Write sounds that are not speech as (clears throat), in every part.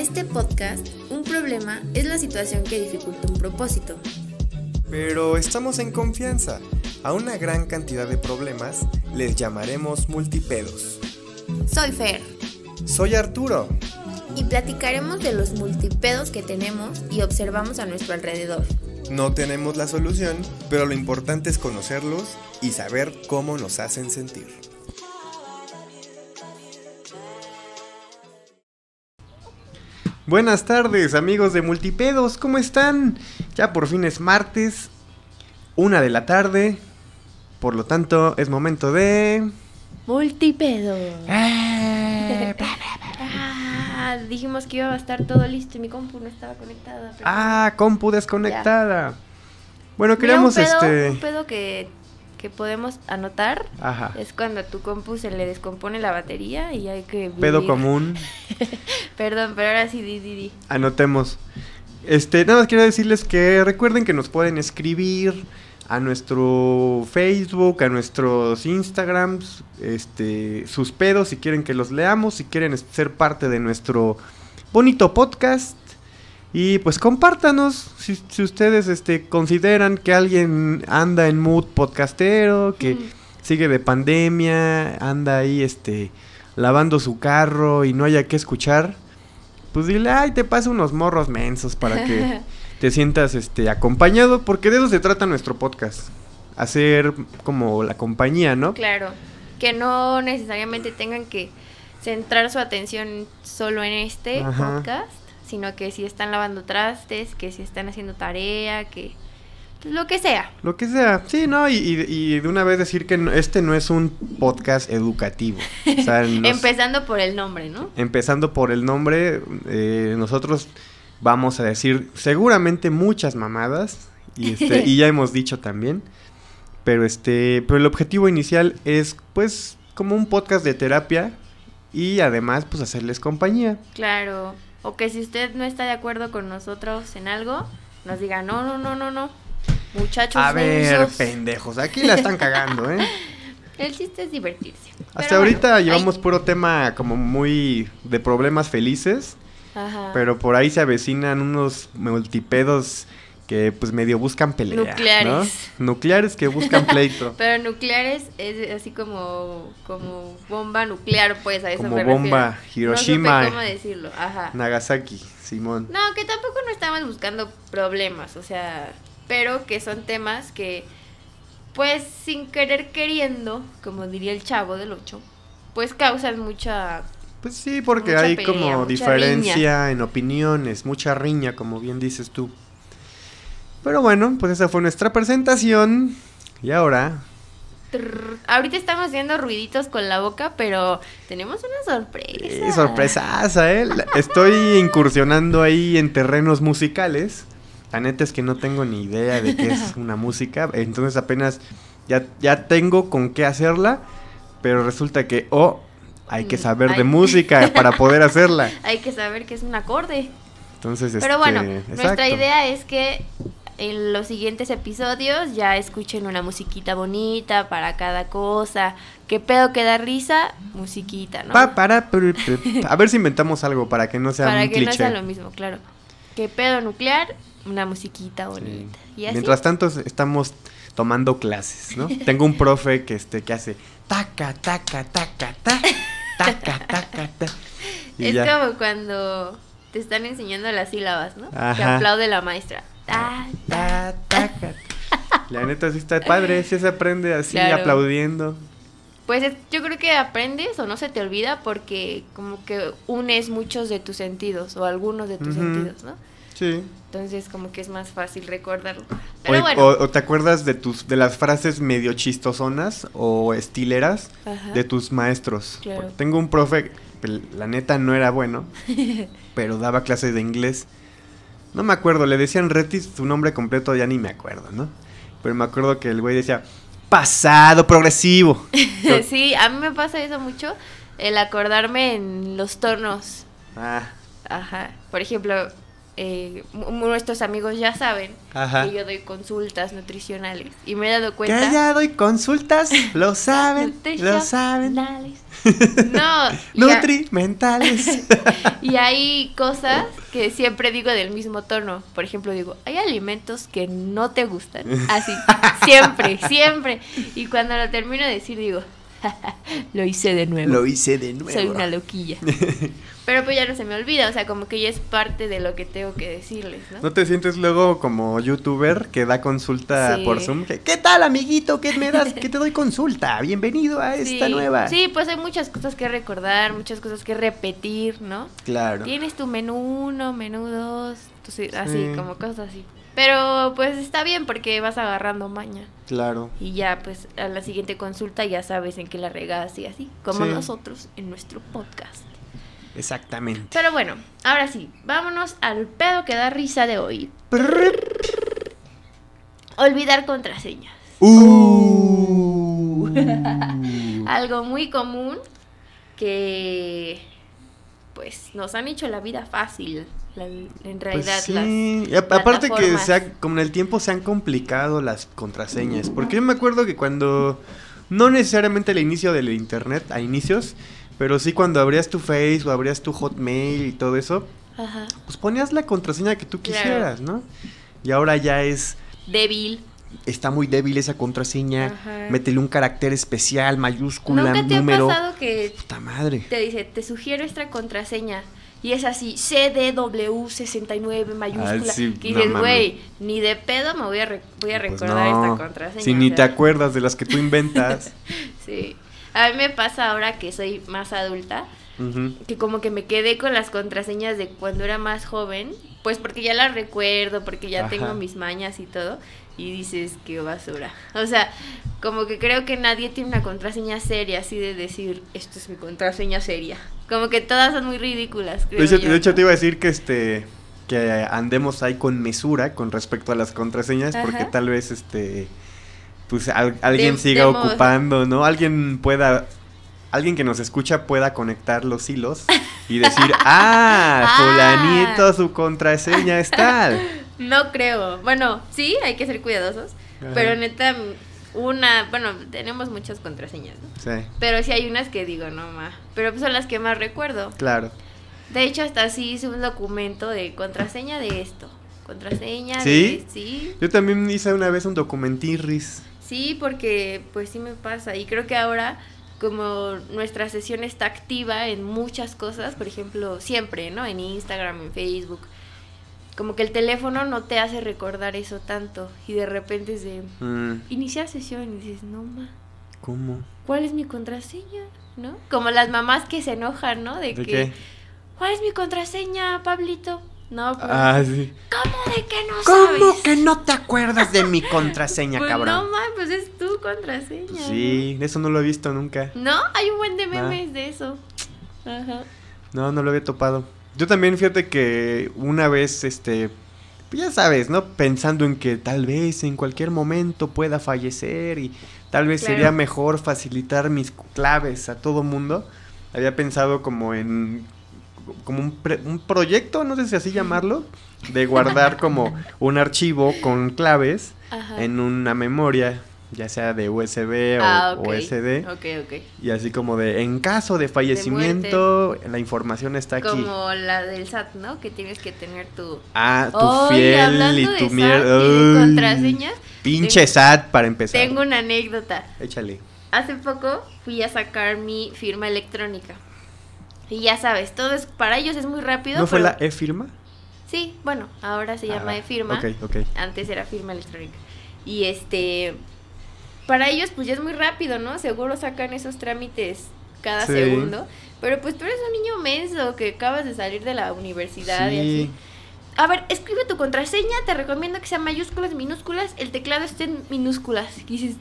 Para este podcast, un problema es la situación que dificulta un propósito. Pero estamos en confianza. A una gran cantidad de problemas les llamaremos multipedos. Soy Fer Soy Arturo. y platicaremos de los multipedos que tenemos y observamos a nuestro alrededor. No tenemos la solución, pero lo importante es conocerlos y saber cómo nos hacen sentir. Buenas tardes amigos de Multipedos, ¿cómo están? Ya por fin es martes, una de la tarde, por lo tanto es momento de... Multipedo. Eh, (laughs) Ah, dijimos que iba a estar todo listo y mi compu no estaba conectada. pero- Ah, compu desconectada. Bueno, Mira, queremos un pedo, este... Un pedo que, que podemos anotar Ajá. es cuando a tu compu se le descompone la batería y hay que. Pedo común. (laughs) Perdón, pero ahora sí, di, di, di. Anotemos. Este, nada más quiero decirles que recuerden que nos pueden escribir a nuestro Facebook, a nuestros Instagrams, este, sus pedos si quieren que los leamos, si quieren ser parte de nuestro bonito podcast. Y pues compártanos si, si ustedes este, consideran que alguien anda en mood podcastero, que Mm. sigue de pandemia, anda ahí este lavando su carro y no haya que escuchar, pues dile, ay, te paso unos morros mensos para que (laughs) te sientas este acompañado, porque de eso se trata nuestro podcast. Hacer como la compañía, ¿no? Claro, que no necesariamente tengan que centrar su atención solo en este Ajá. podcast, sino que si están lavando trastes, que si están haciendo tarea, que pues, lo que sea. Lo que sea. Sí, ¿no? Y, y- y de una vez decir que no- este no es un podcast educativo. O sea, (laughs) nos- Empezando por el nombre, ¿no? empezando por el nombre, eh, nosotros vamos a decir seguramente muchas mamadas y, este, (laughs) y ya hemos dicho también, pero este, pero el objetivo inicial es pues como un podcast de terapia y además pues hacerles compañía. Claro. O que si usted no está de acuerdo con nosotros en algo, nos diga, no, no, no, no, no. Muchachos A ver, mensos". pendejos, aquí la están cagando, ¿eh? (laughs) El chiste es divertirse. Hasta Pero ahorita bueno, llevamos ay, puro tema como muy de problemas felices. ajá. Pero por ahí se avecinan unos multipedos que pues medio buscan pelea. Nucleares. ¿no? Nucleares que buscan pleito. (laughs) Pero nucleares es así como, como bomba nuclear, pues a eso Como me bomba refiero. Hiroshima. No supe cómo decirlo, ajá. Nagasaki, Simón. No, que tampoco no estamos buscando problemas, o sea, pero que son temas que, pues sin querer queriendo, como diría el chavo del 8, pues causan mucha... Pues sí, porque Mucha hay pelea, como diferencia en opiniones, mucha riña, como bien dices tú. Pero bueno, pues esa fue nuestra presentación. Y ahora, trrr. Ahorita estamos haciendo ruiditos con la boca, pero tenemos una sorpresa. eh, sorpresaza, ¿eh? Estoy incursionando ahí en terrenos musicales. La neta es que no tengo ni idea de qué es una (laughs) música. Entonces apenas ya, ya tengo con qué hacerla. Pero resulta que, oh, hay que Mm, saber de música para poder hacerla. (laughs) Hay que saber que es un acorde. Entonces, Pero bueno, este, nuestra idea es que en los siguientes episodios ya escuchen una musiquita bonita para cada cosa. ¿Qué pedo que da risa? Musiquita, ¿no? Pa, para, pr- pr- a ver si inventamos algo para que no sea para un que no cliché. sea lo mismo, claro. ¿Qué pedo nuclear? Una musiquita Sí. bonita. Y así. Mientras tanto es- estamos tomando clases, ¿no? (laughs) Tengo un profe que este que hace taca taca taca ta taca taca ta. (laughs) Y es ya. como cuando te están enseñando las sílabas, ¿no? Que aplaude la maestra. Ta, Ta, taca. La neta sí está padre, sí se aprende así Claro. aplaudiendo. Pues es- yo creo que aprendes o no se te olvida porque como que unes muchos de tus sentidos o algunos de tus sentidos, ¿no? Sí. Entonces como que es más fácil recordarlo. O, Pero bueno. o- o te acuerdas de tus de las frases medio chistosonas o estileras Ajá. de tus maestros. Claro. Tengo un profe, la neta no era bueno, (laughs) pero daba clases de inglés. No me acuerdo, le decían Retis, su nombre completo ya ni me acuerdo, ¿no? Pero me acuerdo que el güey decía, pasado progresivo. (laughs) sí, a mí me pasa eso mucho, el acordarme en los tonos. Ah, Ajá. Por ejemplo, eh, nuestros amigos ya saben Ajá. que yo doy consultas nutricionales y me he dado que cuenta. ya doy consultas, lo (laughs) saben, lo saben. (laughs) No. Nutrimentales. (laughs) Y hay cosas que siempre digo del mismo tono. Por ejemplo, digo, hay alimentos que no te gustan. Así, (laughs) siempre, siempre. Y cuando lo termino de decir, digo, lo hice de nuevo. Lo hice de nuevo. Soy una loquilla. Pero pues ya no se me olvida, o sea, como que ya es parte de lo que tengo que decirles, ¿no? ¿No te sientes luego como youtuber que da consulta Sí. por Zoom? ¿Qué tal, amiguito? ¿Qué me das? ¿Qué te doy consulta? Bienvenido a (laughs) esta sí, nueva. Sí, pues hay muchas cosas que recordar, muchas cosas que repetir, ¿no? Claro. Tienes tu menú uno, menú dos, tu ci- así, Sí. como cosas así. Pero pues está bien porque vas agarrando maña. Claro. Y ya pues a la siguiente consulta ya sabes en qué la regas y así, como Sí. nosotros en nuestro podcast. Exactamente. Pero bueno, ahora sí, vámonos al pedo que da risa de hoy. Olvidar contraseñas. Uh. (laughs) Algo muy común que pues nos han hecho la vida fácil. la- en realidad Pues sí. las Y a- aparte que plataformas. se ha- con el tiempo se han complicado las contraseñas. Porque yo me acuerdo que cuando, no necesariamente el inicio del internet, a inicios, pero sí cuando abrías tu Face o abrías tu Hotmail y todo eso, Ajá. pues ponías la contraseña que tú Claro. quisieras, ¿no? Y ahora ya es, Débil. está muy débil esa contraseña, Ajá. métele un carácter especial, mayúscula, ¿Nunca te número. ha pasado que Puta madre. te dice, te sugiero esta contraseña? Y es así, CDW69 mayúscula. Ah, sí, que dices, güey, ni de pedo me voy a, re- voy a Pues recordar no, esta contraseña. Si o ni sea, te acuerdas de las que tú inventas. (laughs) Sí. A mí me pasa ahora que soy más adulta, que como que me quedé con las contraseñas de cuando era más joven, pues porque ya las recuerdo, porque ya Ajá. tengo mis mañas y todo, y dices, qué basura. O sea, como que creo que nadie tiene una contraseña seria, así de decir, esto es mi contraseña seria. Como que todas son muy ridículas. Creo De hecho, yo. de hecho, te iba a decir que este que andemos ahí con mesura con respecto a las contraseñas, porque tal vez este pues al- alguien De- siga ocupando, ¿no? Alguien pueda alguien que nos escucha pueda conectar los hilos y decir, (laughs) "Ah, Ah. fulanito su contraseña es tal." (laughs) No creo. Bueno, sí, hay que ser cuidadosos, Ajá. pero neta, una, bueno, tenemos muchas contraseñas, ¿no? Sí, Pero sí hay unas que digo, no ma. Pero pues son las que más recuerdo. claro. De hecho, hasta sí hice un documento de contraseña de esto. Contraseña ¿Sí? de. Sí. Yo también hice una vez un documentirris. Sí, porque pues sí me pasa. Y creo que ahora, como nuestra sesión está activa en muchas cosas, por ejemplo, siempre, ¿no? En Instagram, en Facebook. Como que el teléfono no te hace recordar eso tanto. Y de repente es de Mm, iniciar sesión y dices, no ma. ¿Cómo? ¿Cuál es mi contraseña? ¿No? Como las mamás que se enojan, ¿no? De, ¿De que, qué? ¿cuál es mi contraseña, Pablito? No, pues, Ah, sí. ¿cómo de que no ¿Cómo sabes? que no te acuerdas de mi contraseña, Pues cabrón? no, ma, pues es tu contraseña. Sí, eso no lo he visto nunca. ¿No? Hay un buen de Ah. memes de eso. Ajá. No, no lo había topado. Yo también, fíjate que una vez, este, pues ya sabes, ¿no? Pensando en que tal vez en cualquier momento pueda fallecer y tal vez Claro. sería mejor facilitar mis claves a todo mundo. Había pensado como en como un, pre- un proyecto, no sé si así llamarlo, de guardar (laughs) como un archivo con claves Ajá. en una memoria, ya sea de USB o, ah, ok. o SD. Y así como de, en caso de fallecimiento, la información está aquí. Como la del SAT, ¿no? Que tienes que tener tu... Ah, tu Oye, fiel y tu mierda. contraseñas, Pinche tengo- SAT para empezar. Tengo una anécdota. Échale. Hace poco fui a sacar mi firma electrónica. Y ya sabes, todo es para ellos es muy rápido. ¿No fue la e-firma? Sí, bueno, ahora se llama Ah, e-firma. Ok, ok. Antes era firma electrónica. Y este para ellos pues ya es muy rápido, ¿no? Seguro sacan esos trámites cada Sí. segundo. Pero pues tú eres un niño menso que acabas de salir de la universidad y Sí. así. A ver, escribe tu contraseña, te recomiendo que sea mayúsculas, minúsculas, el teclado esté en minúsculas. Y dices,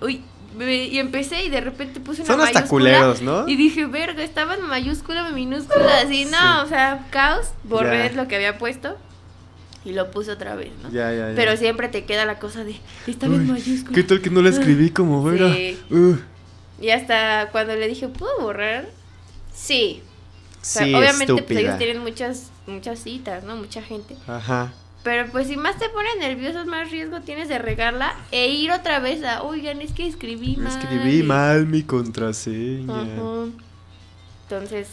uy, y empecé y de repente puse una Son hasta mayúscula culeros, ¿no? Y dije, verga, estaba en mayúscula, minúscula, así, no, Sí. o sea, caos, borré lo que había puesto y lo puse otra vez, ¿no? Ya, ya, ya. Pero siempre te queda la cosa de, estaba en mayúscula. ¿Qué tal que no la escribí como Sí. Uh, Y hasta cuando le dije, ¿puedo borrar? Sí. O sea, sí, obviamente pues, ellos tienen muchas, muchas citas, ¿no? Mucha gente. Ajá. Pero pues si más te pones nervioso, más riesgo tienes de regarla e ir otra vez a, oigan, es que escribí mal. Escribí mal mi contraseña. Ajá. Entonces,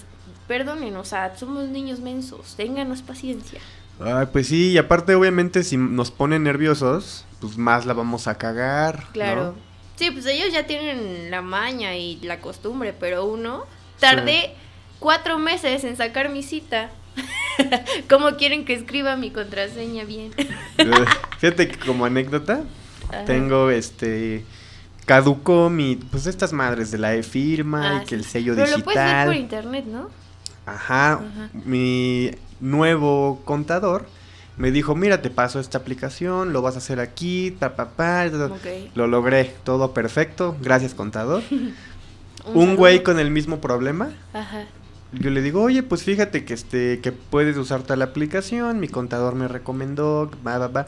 sea, somos niños mensos, ténganos paciencia. Ay, pues sí, y aparte obviamente si nos ponen nerviosos, pues más la vamos a cagar. ¿no? Claro. Sí, pues ellos ya tienen la maña y la costumbre, pero uno tardé cuatro meses en sacar mi cita. (laughs) ¿Cómo quieren que escriba mi contraseña bien? (laughs) Fíjate que como anécdota, Ajá. tengo este caducó mi pues estas madres de la e-firma Ah, y que el sello Pero lo puedes ver por digital. internet, ¿no? Ajá, Ajá. mi nuevo contador me dijo, "Mira, te paso esta aplicación, lo vas a hacer aquí, pa pa pa." Ok. Lo logré, todo perfecto. Gracias, contador. (laughs) Un güey con el mismo problema Ajá. Yo le digo, oye, pues fíjate que este, que puedes usar tal aplicación, mi contador me recomendó, va, va, va.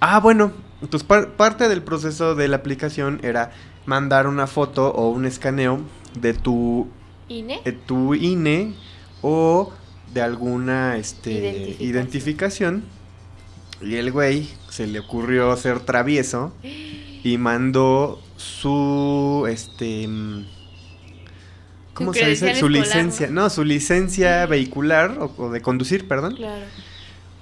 Ah, bueno, entonces par- parte del proceso de la aplicación era mandar una foto o un escaneo de tu, ¿INE? de tu INE o de alguna este, Identificación. identificación. Y el güey se le ocurrió ser travieso y mandó su, este... ¿Cómo se dice? Su escolar, licencia, no, su licencia vehicular o, o de conducir, perdón. Claro.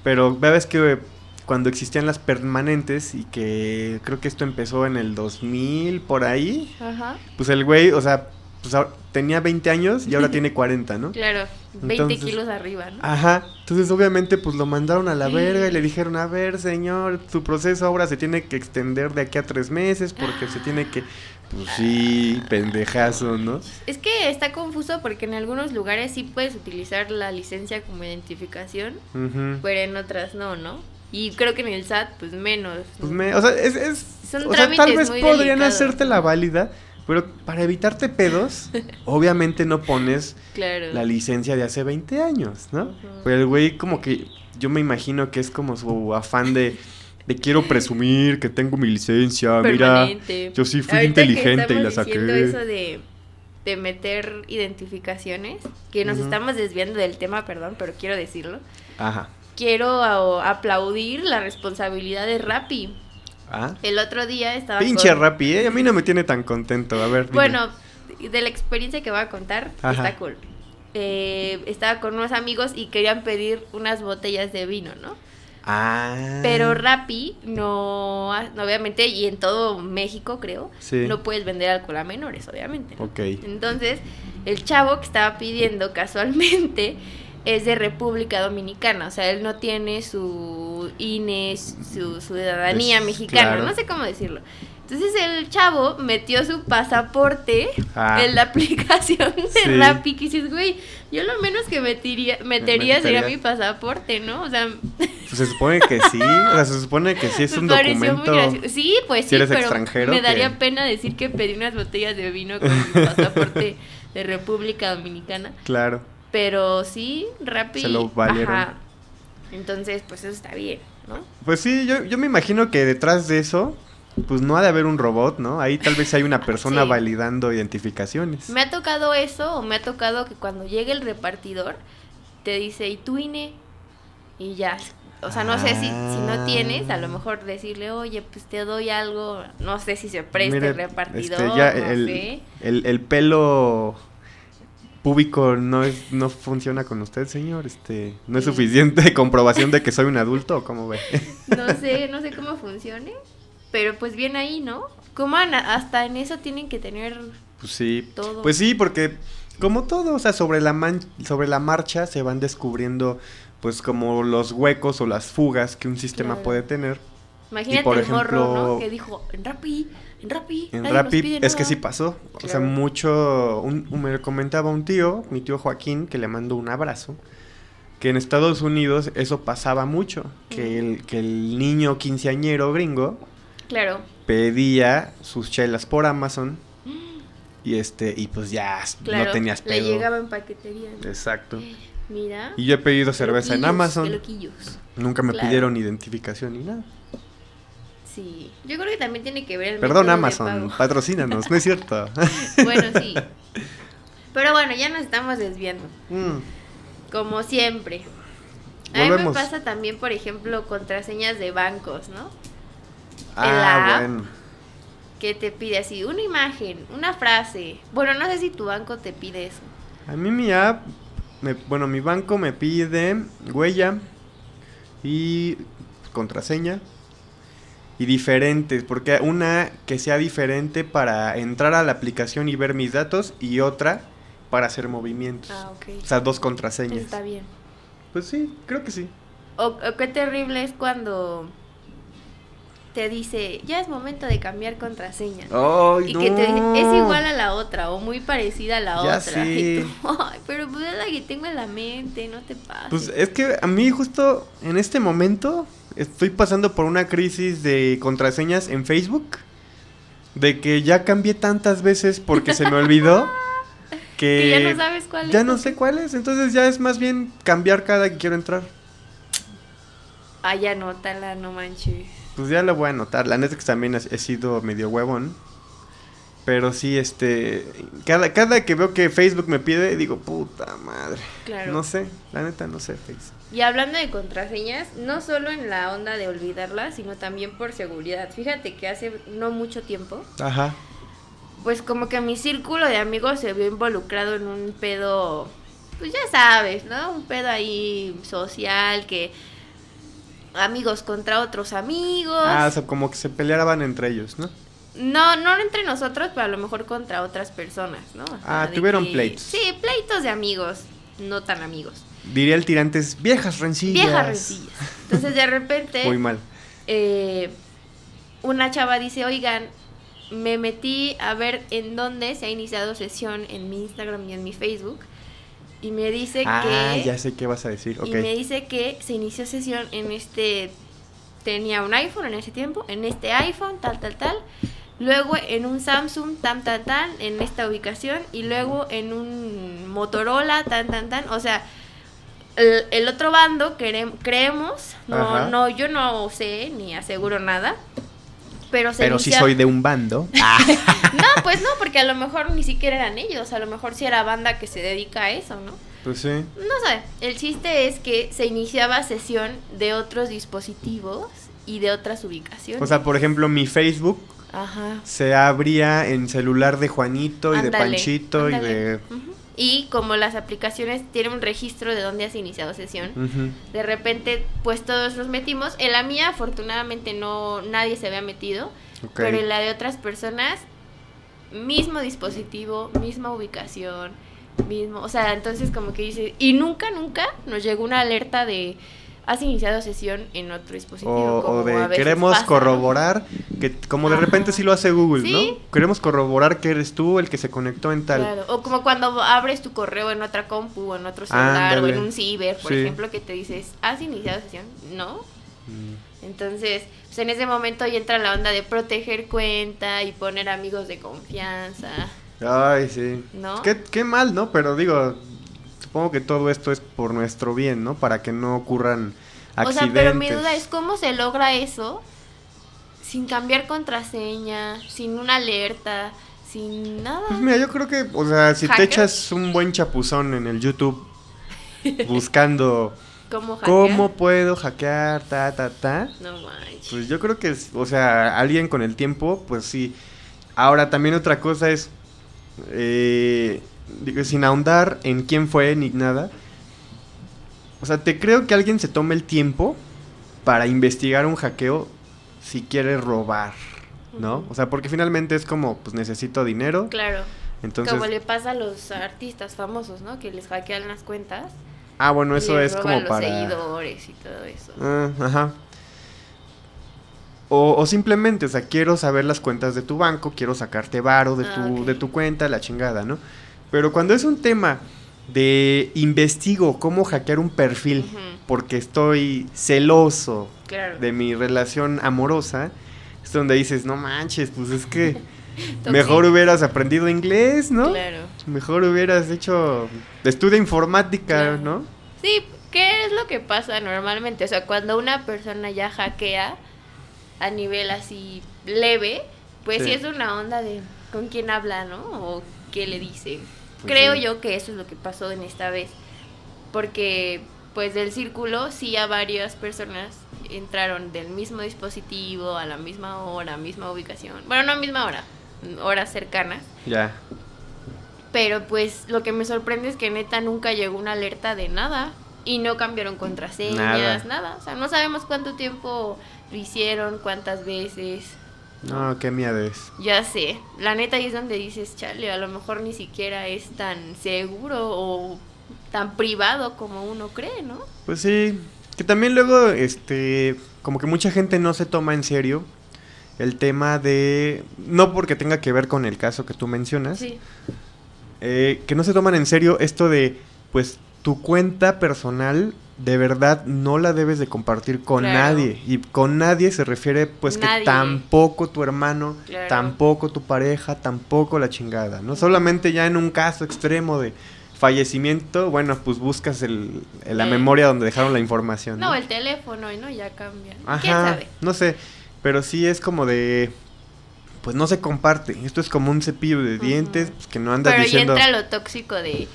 Pero ves que cuando existían las permanentes y que creo que esto empezó en el 2000 por ahí, Ajá. pues el güey, o sea, pues ahora- tenía 20 años y ahora (laughs) tiene 40, ¿no? Claro. 20 Entonces- kilos arriba, ¿no? Ajá, entonces obviamente pues lo mandaron a la verga y le dijeron, a ver señor, tu proceso ahora se tiene que extender de aquí a tres meses porque se tiene que, pues sí, pendejazo, ¿no? Es que está confuso porque en algunos lugares sí puedes utilizar la licencia como identificación, pero en otras no, ¿no? Y creo que en el SAT, pues menos. Pues o sea, es, es- Son o sea, tal vez podrían delicados, hacerte la válida, pero para evitarte pedos, (laughs) obviamente no pones Claro. la licencia de hace 20 años, ¿no? Ujú. Pero el güey como que yo me imagino que es como su afán de de quiero presumir que tengo mi licencia, mira, yo sí fui Ahorita inteligente y la saqué. eso de, de meter identificaciones, que nos estamos desviando del tema, perdón, pero quiero decirlo. Ajá. Quiero aplaudir la responsabilidad de Rappi. Ah. El otro día estaba Pinche con- Rappi, ¿eh? A mí no me tiene tan contento. A ver, dime. Bueno, de la experiencia que voy a contar, Ajá. está cool. Eh, estaba con unos amigos y querían pedir unas botellas de vino, ¿no? Ah. Pero Rappi no, obviamente, y en todo México creo, Sí. no puedes vender alcohol a menores, obviamente. ¿no? Ok. Entonces, el chavo que estaba pidiendo casualmente es de República Dominicana, o sea, él no tiene su INE, su ciudadanía Es- mexicana, claro. no sé cómo decirlo. Entonces el chavo metió su pasaporte Ah. en la (laughs) aplicación de Sí. Rappi, que dices, güey, yo lo menos que metería, metería sería metería. mi pasaporte, ¿no? O sea, (laughs) Pues se supone que sí. O sea, se supone que sí es un me pareció muy documento. gracioso. Sí, pues si sí, eres pero extranjero, me que- daría pena decir que pedí unas botellas de vino con mi pasaporte de República Dominicana. Claro. Pero sí, Rappi. Se lo valieron. ajá. Entonces, pues eso está bien, ¿no? Pues sí, yo, yo me imagino que detrás de eso, pues no ha de haber un robot, ¿no? Ahí tal vez hay una persona Sí. validando identificaciones. Me ha tocado eso o me ha tocado que cuando llegue el repartidor te dice, ¿y INE? Y ya. O sea, no sé si, si no tienes, a lo mejor decirle, oye, pues te doy algo, no sé si se presta el repartidor, este, ya no el, sé. el, el pelo púbico no es no funciona con usted, señor. Este, no es Sí. suficiente (laughs) comprobación de que soy un adulto, ¿o ¿cómo ve? No sé, no sé cómo funcione, pero pues bien ahí, ¿no? Como ana- hasta en eso tienen que tener Pues sí. todo. Pues sí, porque como todo, o sea, sobre la man- sobre la marcha se van descubriendo pues como los huecos o las fugas que un sistema Claro. puede tener. Imagínate por el morro, ¿no? ejemplo- Que dijo, en Rappi, en Rappi, En Rappi es que nada". sí pasó. O sea, mucho. Un, un- me comentaba un tío, mi tío Joaquín, que le mando un abrazo. Que en Estados Unidos eso pasaba mucho. Que el, que el niño quinceañero gringo Claro. pedía sus chelas por Amazon. (gasps) Y este, y pues ya Claro, no tenías le pedo. llegaba en paquetería. ¿no? Exacto. (gasps) Mira. Y yo he pedido cerveza en Amazon. Nunca me Claro. pidieron identificación ni nada. Sí. Yo creo que también tiene que ver el Perdón, Amazon, patrocínanos, no es cierto. (laughs) Bueno, sí. Pero bueno, ya nos estamos desviando. Mm. Como siempre. A mí me volvemos. pasa también, por ejemplo, contraseñas de bancos, ¿no? Ah, la app. bueno. Que te pide así una imagen, una frase. Bueno, no sé si tu banco te pide eso. A mí mi app, me- bueno, mi banco me pide huella y contraseña y diferentes, porque una que sea diferente para entrar a la aplicación y ver mis datos y otra para hacer movimientos. Ah, ok. O sea, dos contraseñas. Está bien. Pues sí, creo que sí. O, o qué terrible es cuando te dice, ya es momento de cambiar contraseña. Ay, y que te no. es igual a la otra o muy parecida a la Ya otra. (laughs) sé. Y tú, "Ay, pero pues es la que tengo en la mente, no te pases. Pues es que a mí justo en este momento estoy pasando por una crisis de contraseñas en Facebook. De que ya cambié tantas veces porque se me olvidó. (laughs) Que, Que ya no sabes cuál Ya es. no sé cuál es. Entonces ya es más bien cambiar cada que quiero entrar. Ay, anótala, no manches. Pues ya lo voy a anotar. La neta que también he he sido medio huevón. Pero sí, este. Cada, cada que veo que Facebook me pide, digo, puta madre. Claro. No sé, la neta no sé, Facebook. Y hablando de contraseñas, no solo en la onda de olvidarlas, sino también por seguridad. Fíjate que hace no mucho tiempo, Ajá. pues como que mi círculo de amigos se vio involucrado en un pedo, pues ya sabes, ¿no? Un pedo ahí social que amigos contra otros amigos. Ah, o sea, como que se peleaban entre ellos, ¿no? No, no entre nosotros, pero a lo mejor contra otras personas, ¿no? O Ah, tuvieron que- pleitos. Sí, pleitos de amigos, no tan amigos. Diría el tirantes, viejas rencillas. Viejas rencillas. Entonces de repente... (laughs) Muy mal. eh, una chava dice, oigan, me metí a ver en dónde se ha iniciado sesión en mi Instagram y en mi Facebook. Y me dice Ah, que... ya sé qué vas a decir, ok. Y me dice que se inició sesión en este... Tenía un iPhone en ese tiempo, en este iPhone, tal, tal, tal. Luego en un Samsung, tan, tan, tan, en esta ubicación. Y luego en un Motorola, tan, tan, tan. O sea, el, el otro bando creemos, no, Ajá. no, yo no sé ni aseguro nada. Pero se Pero sí inicia- soy de un bando. (laughs) No, pues no, porque a lo mejor ni siquiera eran ellos. A lo mejor sí era banda que se dedica a eso, ¿no? Pues sí. No sé, el chiste es que se iniciaba sesión de otros dispositivos y de otras ubicaciones. O sea, por ejemplo, mi Facebook Ajá. se abría en celular de Juanito y de Ándale, Panchito y de... Y como las aplicaciones tienen un registro de dónde has iniciado sesión, de repente pues todos nos metimos. En la mía afortunadamente no nadie se había metido, pero en la de otras personas mismo dispositivo, misma ubicación, mismo, o sea, entonces como que dice, y nunca nunca nos llegó una alerta de has iniciado sesión en otro dispositivo. O, como o de a veces queremos pasa, ¿no? corroborar, que como de Ajá. repente sí lo hace Google, Sí. ¿no? Queremos corroborar que eres tú el que se conectó en tal. Claro, O como cuando abres tu correo en otra compu o en otro celular Ándale. o en un ciber, por Sí. ejemplo, que te dices, ¿has iniciado sesión? No. Mm. Entonces, pues en ese momento ya entra la onda de proteger cuenta y poner amigos de confianza. Ay, sí. ¿No? Qué, qué mal, ¿no? Pero digo, supongo que todo esto es por nuestro bien, ¿no? Para que no ocurran O accidentes. sea, pero mi duda es cómo se logra eso sin cambiar contraseña, sin una alerta, sin nada. Pues mira, yo creo que, o sea, si te echas un buen chapuzón en el YouTube (laughs) buscando ¿Cómo puedo hackear, ta, ta, ta, No manches. pues yo creo que, o sea, alguien con el tiempo, pues sí. Ahora, también otra cosa es, eh, digo, sin ahondar en quién fue ni nada, o sea, te creo que alguien se tome el tiempo para investigar un hackeo si quiere robar, ¿no? O sea, porque finalmente es como, pues necesito dinero, Claro. entonces... Como le pasa a los artistas famosos, ¿no? Que les hackean las cuentas. Ah, bueno, eso es como los para... seguidores y todo eso. Ah, ajá. O, o simplemente, o sea, quiero saber las cuentas de tu banco, quiero sacarte varo de, Ah, tu, ok. de tu cuenta, la chingada, ¿no? Pero cuando es un tema de investigo cómo hackear un perfil porque estoy celoso Claro. de mi relación amorosa, es donde dices, no manches, pues es que (laughs) mejor hubieras aprendido inglés, ¿no? Claro. Mejor hubieras hecho estudio informática, Claro. ¿no? Sí, ¿qué es lo que pasa normalmente? O sea, cuando una persona ya hackea a nivel así leve, pues sí, Sí. es una onda de con quién habla, ¿no? O qué le dice. Pues Creo sí. yo que eso es lo que pasó en esta vez. Porque pues del círculo, sí a varias personas entraron del mismo dispositivo a la misma hora, misma ubicación. Bueno, no misma hora, horas cercanas. Ya. Pero pues lo que me sorprende es que neta nunca llegó una alerta de nada. Y no cambiaron contraseñas, nada. O sea, no sabemos cuánto tiempo lo hicieron, cuántas veces. No, qué es. Ya sé. La neta ahí es donde dices, chale, a lo mejor ni siquiera es tan seguro o tan privado como uno cree, ¿no? Pues sí. Que también luego, este, como que mucha gente no se toma en serio el tema de, no porque tenga que ver con el caso que tú mencionas, sí. Eh, que no se toman en serio esto de, pues, tu cuenta personal de verdad no la debes de compartir con nadie. Y con nadie se refiere pues que tampoco tu hermano, tampoco tu pareja, tampoco la chingada. No solamente ya en un caso extremo de fallecimiento, bueno, pues buscas el, la memoria donde dejaron la información. No, el teléfono, ¿no? Ya cambia. Ajá, No sé, pero sí es como de pues no se comparte. Esto es como un cepillo de dientes pues, que no anda diciendo. Pero entra lo tóxico de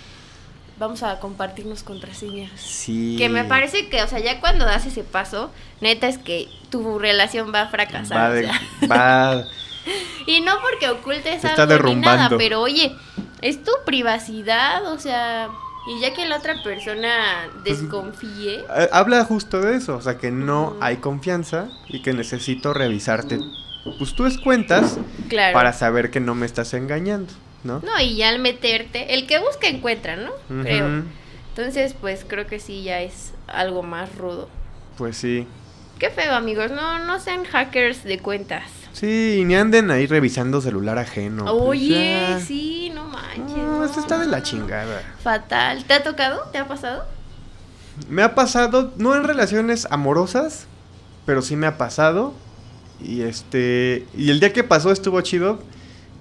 vamos a compartirnos contraseñas. Sí. Que me parece que, o sea, ya cuando das ese paso, neta es que tu relación va a fracasar. Va, (laughs) y no porque ocultes algo ni nada, pero oye, es tu privacidad, o sea, y ya que la otra persona pues, desconfíe. Eh, habla justo de eso, o sea, que no hay confianza y que necesito revisarte pues tú es cuentas para saber que no me estás engañando, ¿no? No, y ya al meterte, el que busca encuentra, ¿no? Creo. Entonces, pues creo que sí ya es algo más rudo. Pues sí. Qué feo, amigos, no no sean hackers de cuentas. Sí, ni anden ahí revisando celular ajeno. Pues Oye, sí, no manches. No, esto está de la chingada. Fatal. ¿Te ha tocado? ¿Te ha pasado? Me ha pasado, no en relaciones amorosas, pero sí me ha pasado. Y este. Y el día que pasó estuvo chido.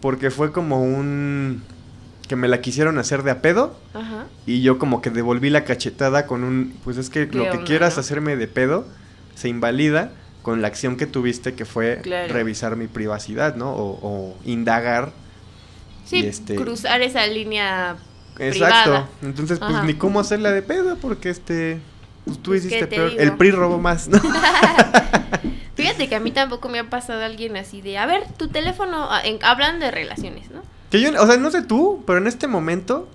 Porque fue como un. Que me la quisieron hacer de a pedo. Ajá. Y yo como que devolví la cachetada con un. Pues es que lo que quieras hacerme de pedo se invalida con la acción que tuviste que fue revisar mi privacidad, ¿no? O, indagar. Sí, este... cruzar esa línea. Exacto. Entonces, pues ni cómo hacerla de pedo porque este. Pues tú hiciste peor. El PRI robó más, ¿no? (laughs) Fíjate que a mí tampoco me ha pasado alguien así de, a ver, tu teléfono, ah, hablan de relaciones, ¿no? Que yo, o sea, no sé tú, pero en este momento,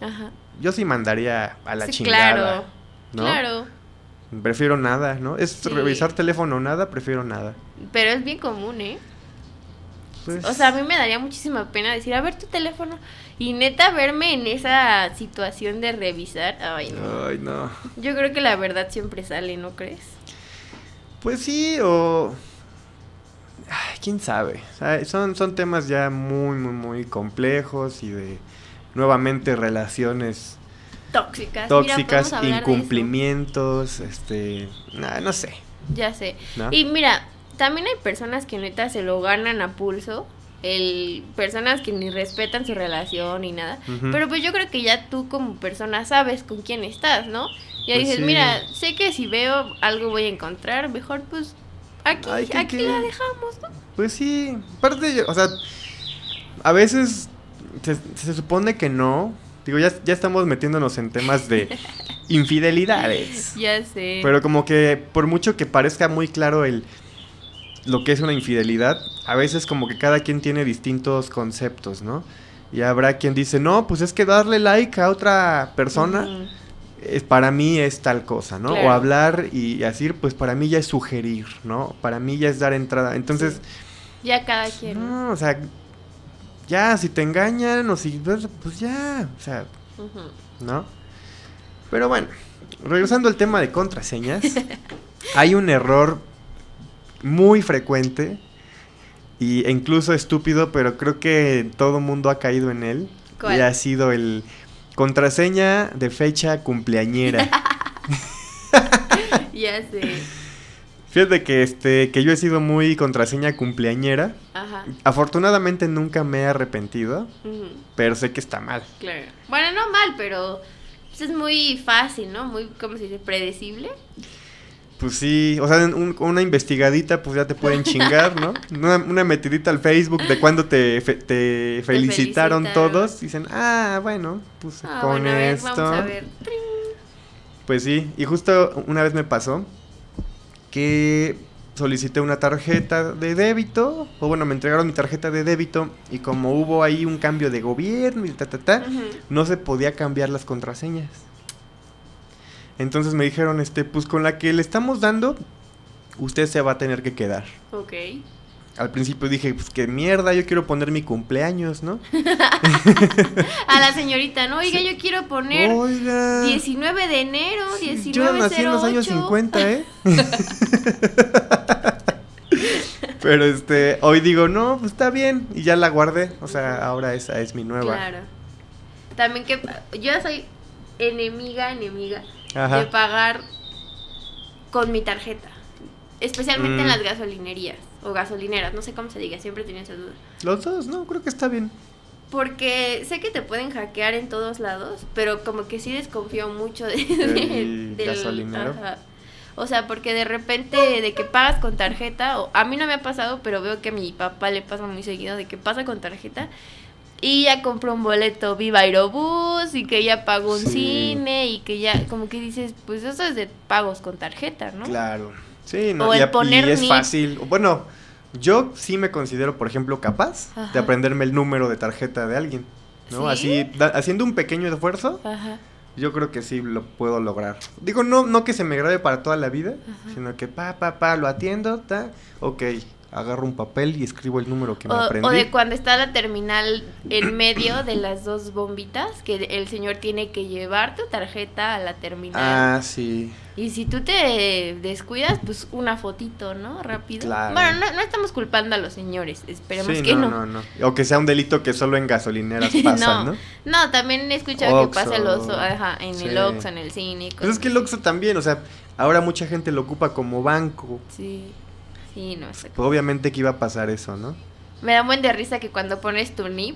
yo sí mandaría a la chingada. Claro, ¿no? claro. Prefiero nada, ¿no? Es revisar teléfono nada, prefiero nada. Pero es bien común, ¿eh? Pues o sea, a mí me daría muchísima pena decir, a ver tu teléfono. Y neta, verme en esa situación de revisar. Ay, no. Ay, no. Yo creo que la verdad siempre sale, ¿no crees? Pues sí, o quién sabe. son, son temas ya muy, muy, muy complejos y de nuevamente relaciones tóxicas, tóxicas incumplimientos, este, no sé. Ya sé. Y mira, también hay personas que neta se lo ganan a pulso. El, personas que ni respetan su relación ni nada. Pero pues yo creo que ya tú como persona sabes con quién estás, ¿no? Ya pues dices, mira, sé que si veo algo voy a encontrar, mejor pues Aquí, aquí la dejamos, ¿no? Pues sí, aparte, o sea, a veces se, supone que no. Digo, ya, ya estamos metiéndonos en temas de (laughs) infidelidades. Ya sé. Pero como que por mucho que parezca muy claro el lo que es una infidelidad, a veces como que cada quien tiene distintos conceptos, ¿no? Y habrá quien dice, no, pues es que darle like a otra persona para mí es tal cosa, ¿no? O hablar y decir, pues para mí ya es sugerir, ¿no? Para mí ya es dar entrada. Entonces... Ya cada quien. No, o sea, ya, si te engañan o si... Pues, pues ya, o sea, ¿no? Pero bueno, regresando al tema de contraseñas, (laughs) hay un error muy frecuente y, e incluso estúpido, pero creo que todo mundo ha caído en él. Y ha sido el Contraseña de fecha cumpleañera. (laughs) ya sé. Fíjate que este que yo he sido muy contraseña cumpleañera. Ajá. Afortunadamente nunca me he arrepentido, pero sé que está mal. Claro. Bueno, no mal, pero pues, es muy fácil, ¿no? Muy, ¿cómo se dice? Predecible. Pues sí, o sea, una investigadita, pues ya te pueden chingar, ¿no? Una, metidita al Facebook de cuando te, te, felicitaron todos. Dicen, ah, bueno, pues ah, con esto. vamos a ver. Pues sí, y justo una vez me pasó que solicité una tarjeta de débito, o bueno, me entregaron mi tarjeta de débito y como hubo ahí un cambio de gobierno y ta, ta, ta, no se podía cambiar las contraseñas. Entonces me dijeron, este, pues con la que le estamos dando, usted se va a tener que quedar. Ok. Al principio dije, pues qué mierda, yo quiero poner mi cumpleaños, ¿no? (laughs) A la señorita, ¿no? Oiga, yo quiero poner Oiga. 19 de enero, Sí, Yo nací en los años 1908. 50, ¿eh? (laughs) Pero este, hoy digo, no, pues está bien. Y ya la guardé. O sea, ahora esa es mi nueva. Claro. También que yo soy enemiga, enemiga Ajá. de pagar con mi tarjeta. Especialmente en Mm. las gasolinerías o gasolineras, no sé cómo se diga, siempre tenía esa duda. Los dos, no, creo que está bien. Porque sé que te pueden hackear en todos lados, pero como que sí desconfío mucho de, Del (laughs) del- gasolinero. ajá. O sea, porque de repente de que pagas con tarjeta, o a mí no me ha pasado, pero veo que a mi papá le pasa muy seguido de que pasa con tarjeta y ya compró un boleto Viva Aerobús y que ya pagó un Sí. cine y que ya como que dices, pues eso es de pagos con tarjeta, ¿no? Claro. Sí, no, O y, el y es fácil. Bueno, yo sí me considero, por ejemplo, capaz de aprenderme el número de tarjeta de alguien. ¿no? ¿Sí? Así, da- haciendo un pequeño esfuerzo, Ajá. yo creo que sí lo puedo lograr. Digo, no, no que se me grabe para toda la vida, Ajá. sino que pa, pa, pa, lo atiendo, ta, ok, agarro un papel y escribo el número que me O, aprendí. o de cuando está la terminal en medio de las dos bombitas, que el señor tiene que llevar tu tarjeta a la terminal. Ah, sí. Y si tú te descuidas, pues una fotito, ¿no? Rápido. Claro. Bueno, no, no estamos culpando a los señores, esperemos Sí, que no. no, no, no. O que sea un delito que solo en gasolineras (laughs) pasa, ¿no? No, también he escuchado que pasa el oso, ajá, en el. Oxxo, en el cine. Pues es que el Oxxo también, o sea, ahora mucha gente lo ocupa como banco. Sí, sí, no sé. Pues obviamente que iba a pasar eso, ¿no? Me da un buen de risa que cuando pones tu NIP,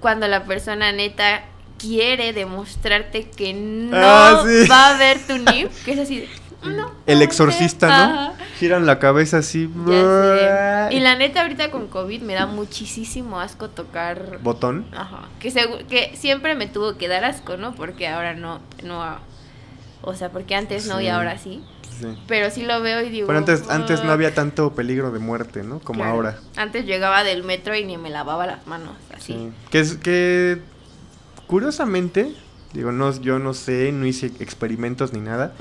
cuando la persona neta quiere demostrarte que no Ah, sí. va a ver tu NIP, (laughs) que es así de, no. El exorcista, sé". ¿no? Ajá, Giran la cabeza así. Y la neta ahorita con COVID me da muchísimo asco tocar Botón. Ajá, que, que siempre me tuvo que dar asco, ¿no? Porque ahora no, no, o sea, porque antes no y ahora sí. Sí. Pero sí lo veo y digo. Pero antes, antes no había tanto peligro de muerte, ¿no? Como Claro. ahora. Antes llegaba del metro y ni me lavaba las manos, así. Sí. Que es que curiosamente, digo, no, yo no sé, no hice experimentos ni nada,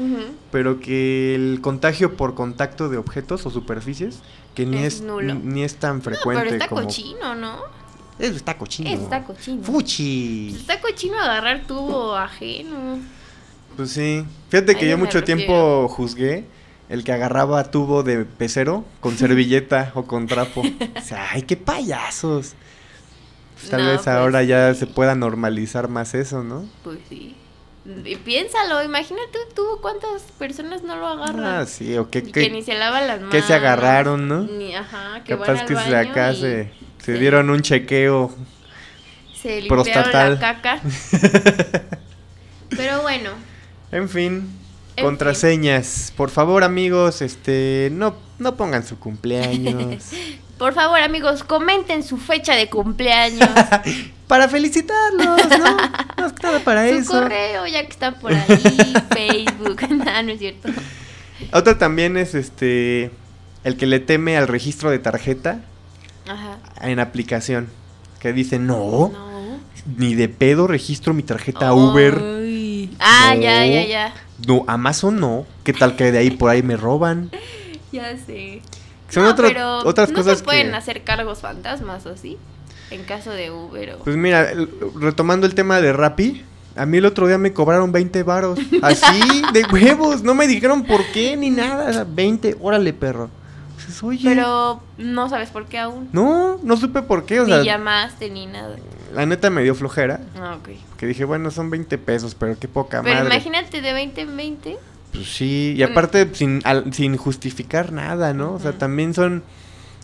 pero que el contagio por contacto de objetos o superficies que ni Es ni es tan No, frecuente pero está como cochino, ¿no? Eso está cochino. Está cochino. Fuchi. Está cochino agarrar tubo ajeno. Pues sí. Fíjate que A yo mucho refiero. tiempo juzgué el que agarraba tubo de pecero con servilleta (laughs) o con trapo. O sea, ay, qué payasos. Pues tal No, vez pues ahora ya se pueda normalizar más eso, ¿no? Pues sí. Y piénsalo, imagínate tubo, ¿cuántas personas no lo agarran? Ah, sí, o que, Y que, que, ni se lavan las manos. que se agarraron, ¿no? Ni, ajá, que van capaz al que se acá y se, dieron un chequeo. Se limpiaron prostatal. la caca. (laughs) Pero bueno, En fin, En contraseñas. Por favor, amigos, este, no, no pongan su cumpleaños. (laughs) por favor, amigos, comenten su fecha de cumpleaños, (laughs) para felicitarlos, ¿no? (laughs) Más que nada para su eso. correo, ya que están por ahí, Facebook. no, no es cierto. Otra también es este el que le teme al registro de tarjeta Ajá. en aplicación. Que dice, no, No. ni de pedo registro mi tarjeta Uber. Ah, ya, No. ya, ya. No, Amazon no. ¿Qué tal que de ahí por ahí me roban? (laughs) Ya sé. Son No, otro- pero otras no cosas se pueden que... hacer cargos fantasmas, ¿o sí? En caso de Uber o... Pues mira, retomando el tema de Rappi, a mí el otro día me cobraron 20 varos. (laughs) Así, de huevos. No me dijeron por qué ni nada. O sea, 20, órale, perro. Oye. Pero no sabes por qué aún. No, no supe por qué. O ni sea, llamaste ni nada. La neta me dio flojera. Ah, ok. Que dije, bueno, son 20 pesos, pero qué poca Pero madre. imagínate de 20 en 20. Pues sí, y aparte sin, al- sin justificar nada, ¿no? O sea, también son,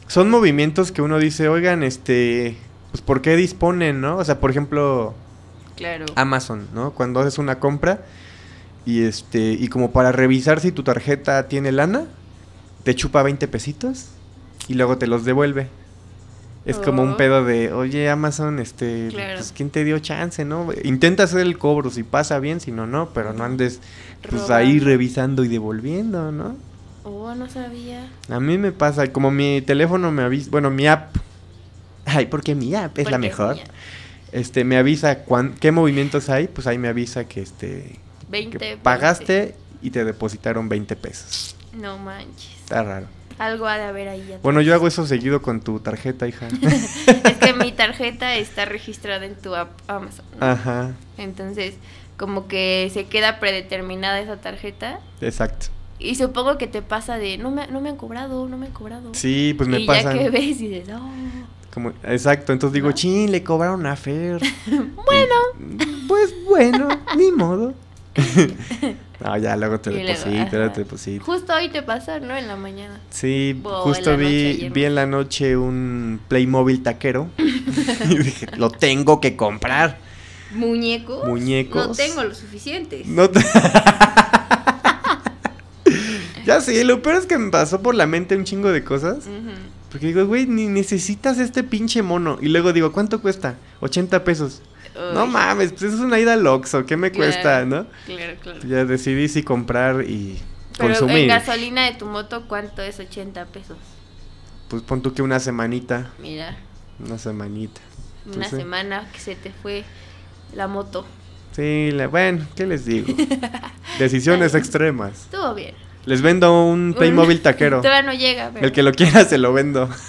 son movimientos que uno dice, oigan, este, pues ¿por qué disponen, no? O sea, por ejemplo, Claro. Amazon, ¿no? Cuando haces una compra y este, y como para revisar si tu tarjeta tiene lana, te chupa 20 pesitos y luego te los devuelve. Es como un Oh. pedo de, oye, Amazon, este, Claro. pues, ¿quién te dio chance, no? Intenta hacer el cobro, si pasa bien, si no, no, pero no andes, pues, ahí revisando y devolviendo, ¿no? Oh, no sabía. A mí me pasa, como mi teléfono me avisa, bueno, mi app, ay, porque mi app es la mejor, este, me avisa cuán, qué movimientos hay, pues ahí me avisa que, este, 20. que 20. pagaste y te depositaron 20 pesos. No manches. Está raro. Algo ha de haber ahí. atrás. Bueno, yo hago eso seguido con tu tarjeta, hija. (laughs) es que mi tarjeta está registrada en tu app Amazon. ¿no? Ajá, Entonces, como que se queda predeterminada esa tarjeta. exacto. Y supongo que te pasa de, no me, no me han cobrado, no me han cobrado. Sí, pues me y pasa. ya que ves y dices, oh. Como, exacto, entonces digo, ¿No? chin, le cobraron a Fer. (laughs) Bueno. Y, pues bueno, ni modo. (laughs) no, ya luego te deposito, luego te deposito. Justo hoy te pasó, ¿no? En la mañana. Sí, O justo noche vi, vi en la noche un Playmobil taquero. (laughs) y dije, lo tengo que comprar. ¿Muñecos? Muñecos. No tengo lo suficientes. No te- (laughs) ya sé, lo peor es que me pasó por la mente un chingo de cosas. Porque digo, güey, ni necesitas este pinche mono. Y luego digo, ¿cuánto cuesta? 80 pesos. No mames, pues es una ida al Oxxo, ¿qué me Claro. cuesta, no? Claro, claro. Ya decidí si comprar y Pero en gasolina de tu moto, ¿cuánto es 80 pesos? Pues pon tú que una semanita, Mira, una semanita. una Pues semana que se te fue la moto. Sí, la- bueno, ¿qué les digo? (laughs) Decisiones extremas. Estuvo bien. Les vendo un (laughs) Playmobil taquero. Todavía no llega, pero... El que lo quiera se lo vendo. (laughs)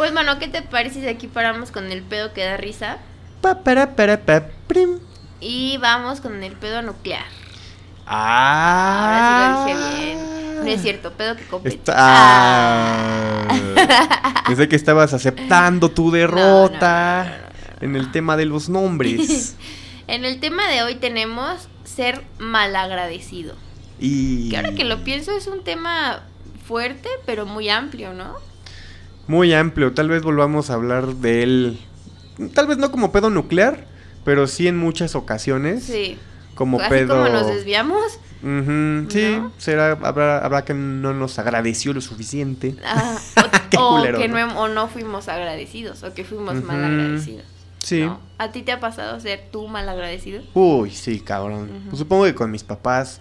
Pues bueno, ¿qué te parece si aquí paramos con el pedo que da risa? Pa, para, para, pa, prim. Y vamos con el pedo nuclear. Ah. Ahora sí lo dije bien. No es cierto, pedo que compete. Está- Ah. Pensé que estabas aceptando tu (laughs) derrota no, no, no, en el tema de los nombres. (laughs) En el tema de hoy tenemos ser malagradecido. y Que ahora que lo pienso es un tema fuerte, pero muy amplio, ¿no? Muy amplio, tal vez volvamos a hablar de él, tal vez no como pedo nuclear, pero sí en muchas ocasioes Sí. como Así pedo. como nos desviamos. Sí, ¿No? será habrá, habrá que no nos agradeció lo suficiente. ah, (laughs) o, que ¿no? o no fuimos agradecidos, o que fuimos mal agradecidos. Sí. ¿A ti te ha pasado ser tú mal agradecido? Uy, sí, cabrón. Pues supongo que con mis papás,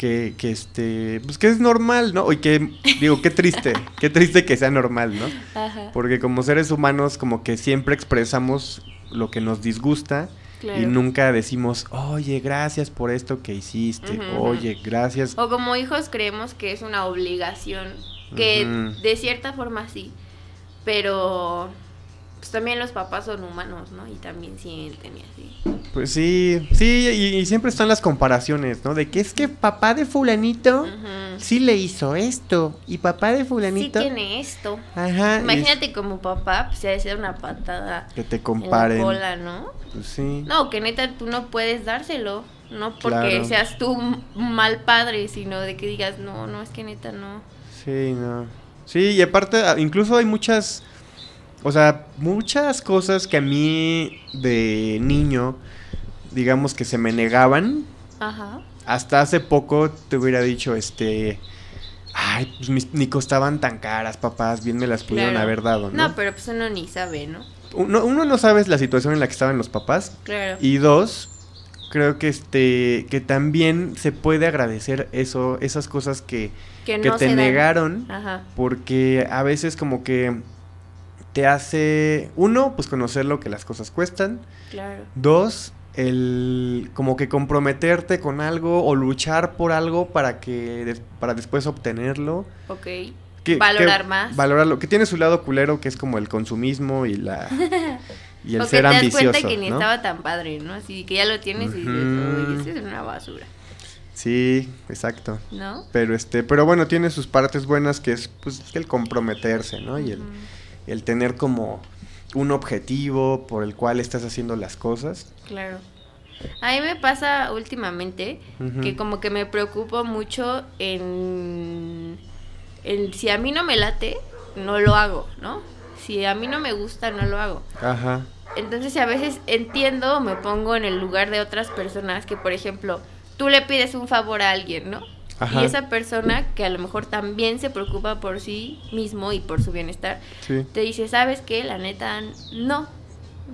que, que este, pues que es normal, ¿no? Y que, digo, qué triste, (laughs) qué triste que sea normal, ¿no? Ajá. Porque como seres humanos, como que siempre expresamos lo que nos disgusta Claro. y nunca decimos, oye, gracias por esto que hiciste, oye, gracias. O como hijos creemos que es una obligación, que de cierta forma sí, pero pues también los papás son humanos, ¿no? Y también sienten y así. Pues sí, sí, y, y siempre están las comparaciones, ¿no? De que es que papá de fulanito sí le hizo esto y papá de Sí fulanito... tiene esto. Ajá. Imagínate como papá, pues ha de ser una patada que te en la comparen. cola, ¿no? Pues sí. No, que neta tú no puedes dárselo, no porque Claro. seas tú mal padre, sino de que digas, no, no, es que neta no. Sí, no. Sí, y aparte, a- incluso hay muchas, o sea, muchas cosas que a mí de niño, digamos que se me negaban. Ajá. Hasta hace poco te hubiera dicho, este, ay, pues mis- ni costaban tan caras, papás, bien me las pudieron Claro. haber dado, ¿no? No, pero pues uno ni sabe, ¿no? Uno, uno no sabe la situación en la que estaban los papás. Claro. Y dos, creo que este, que también se puede agradecer eso, esas cosas que, que que te negaron. Ajá. porque a veces como que te hace uno pues conocer lo que las cosas cuestan Claro. dos el como que comprometerte con algo o luchar por algo para que para después obtenerlo Ok. que, Valorar que- más. valorarlo que tiene su lado culero que es como el consumismo y la (laughs) y el ser te das ambicioso cuenta que ni ¿no? estaba tan padre, ¿no? Así que ya lo tienes y dices, Ujú. uy, esto es una basura, sí exacto ¿no? pero este pero bueno tiene sus partes buenas que es pues el comprometerse no y el. El tener como un objetivo por el cual estás haciendo las cosas. Claro. A mí me pasa últimamente que como que me preocupo mucho en, en si a mí no me late, no lo hago, ¿no? Si a mí no me gusta, no lo hago. Ajá. Entonces a veces entiendo, o me pongo en el lugar de otras personas que, por ejemplo, tú le pides un favor a alguien, ¿no? Ajá. Y esa persona que a lo mejor también se preocupa por sí mismo y por su bienestar, Sí. te dice, ¿sabes qué? La neta, no,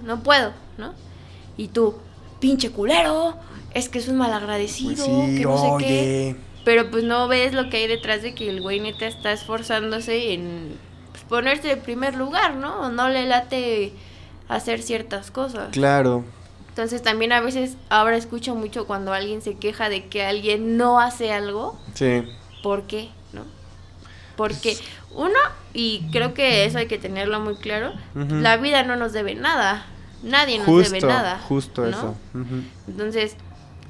no puedo, ¿no? Y tú, pinche culero, es que es un malagradecido, Pues sí, que no sé qué. Pero pues no ves lo que hay detrás de que el güey neta está esforzándose en pues, ponerse en primer lugar, ¿no? O no le late hacer ciertas cosas. Claro. Entonces también a veces ahora escucho mucho cuando alguien se queja de que alguien no hace algo, Sí. ¿por qué? ¿No? Porque uno, y creo que eso hay que tenerlo muy claro, la vida no nos debe nada. Nadie nos Justo, debe nada. justo ¿no? eso. Entonces,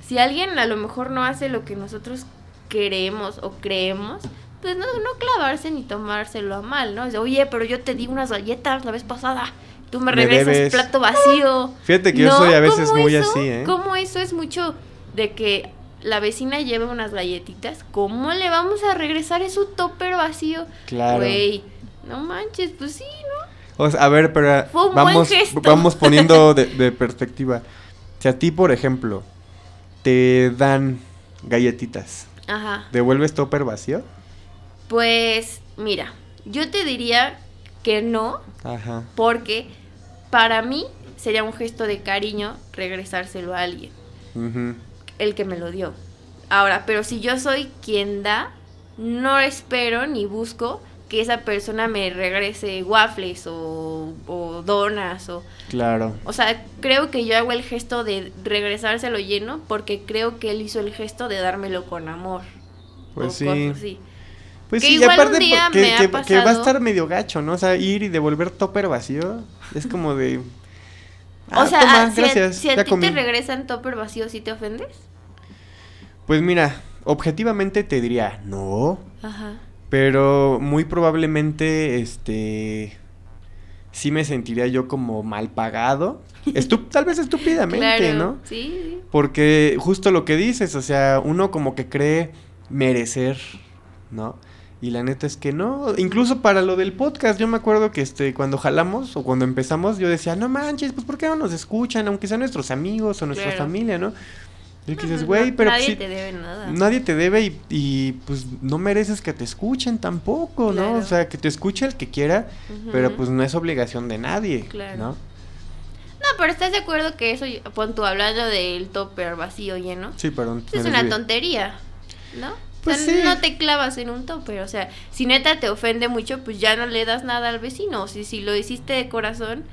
si alguien a lo mejor no hace lo que nosotros queremos o creemos, pues no, no clavarse ni tomárselo a mal, ¿no? Dice, Oye, pero yo te di unas galletas la vez pasada, tú me Me regresas debes". plato vacío. Fíjate que yo soy a veces ¿cómo muy eso? así, ¿eh? ¿Cómo eso es mucho de que la vecina lleve unas galletitas? ¿Cómo le vamos a regresar es un topper vacío? Claro. Güey, no manches, pues sí, ¿no? O sea, a ver, pero Fue un buen vamos, gesto. vamos (laughs) poniendo de, de perspectiva. Si a ti, por ejemplo, te dan galletitas, Ajá. ¿devuelves topper vacío? Pues, mira, yo te diría que no, Ajá. porque para mí sería un gesto de cariño regresárselo a alguien, el que me lo dio. Ahora, pero si yo soy quien da, no espero ni busco que esa persona me regrese waffles o, o donas o... Claro. O sea, creo que yo hago el gesto de regresárselo lleno porque creo que él hizo el gesto de dármelo con amor. Pues o sí. cosas así. Pues Que sí, y igual aparte un día que, me ha que- que va a estar medio gacho, ¿no? O sea, ir y devolver topper vacío es como de... (laughs) o "Ah, sea, toma, a- si, a- gracias, si a, ya ti comí". te regresan topper vacío, ¿sí te ofendes? Pues mira, objetivamente te diría, no, Ajá. pero muy probablemente, este, sí me sentiría yo como mal pagado, Estu- (laughs) tal vez estúpidamente, Claro. ¿no? Sí, sí. Porque justo lo que dices, o sea, uno como que cree merecer, ¿no? Y la neta es que no, incluso para lo del podcast, yo me acuerdo que este cuando jalamos o cuando empezamos yo decía, "No manches, pues ¿por qué no nos escuchan, aunque sean nuestros amigos o nuestra Claro. familia, ¿no?" Y No, dices, "Güey, no- pero nadie te debe nada. Nadie te debe y, y, pues no mereces que te escuchen tampoco, ¿no? O sea, que te escuche el que quiera, pero pues no es obligación de nadie, Claro. ¿no? No, pero ¿estás de acuerdo que eso, pon tú hablando del topper vacío lleno? Sí, perdón. Es una tontería, ¿no? Pues o sea, sí. no te clavas en un topper, o sea, si neta te ofende mucho, pues ya no le das nada al vecino, o si, si lo hiciste de corazón,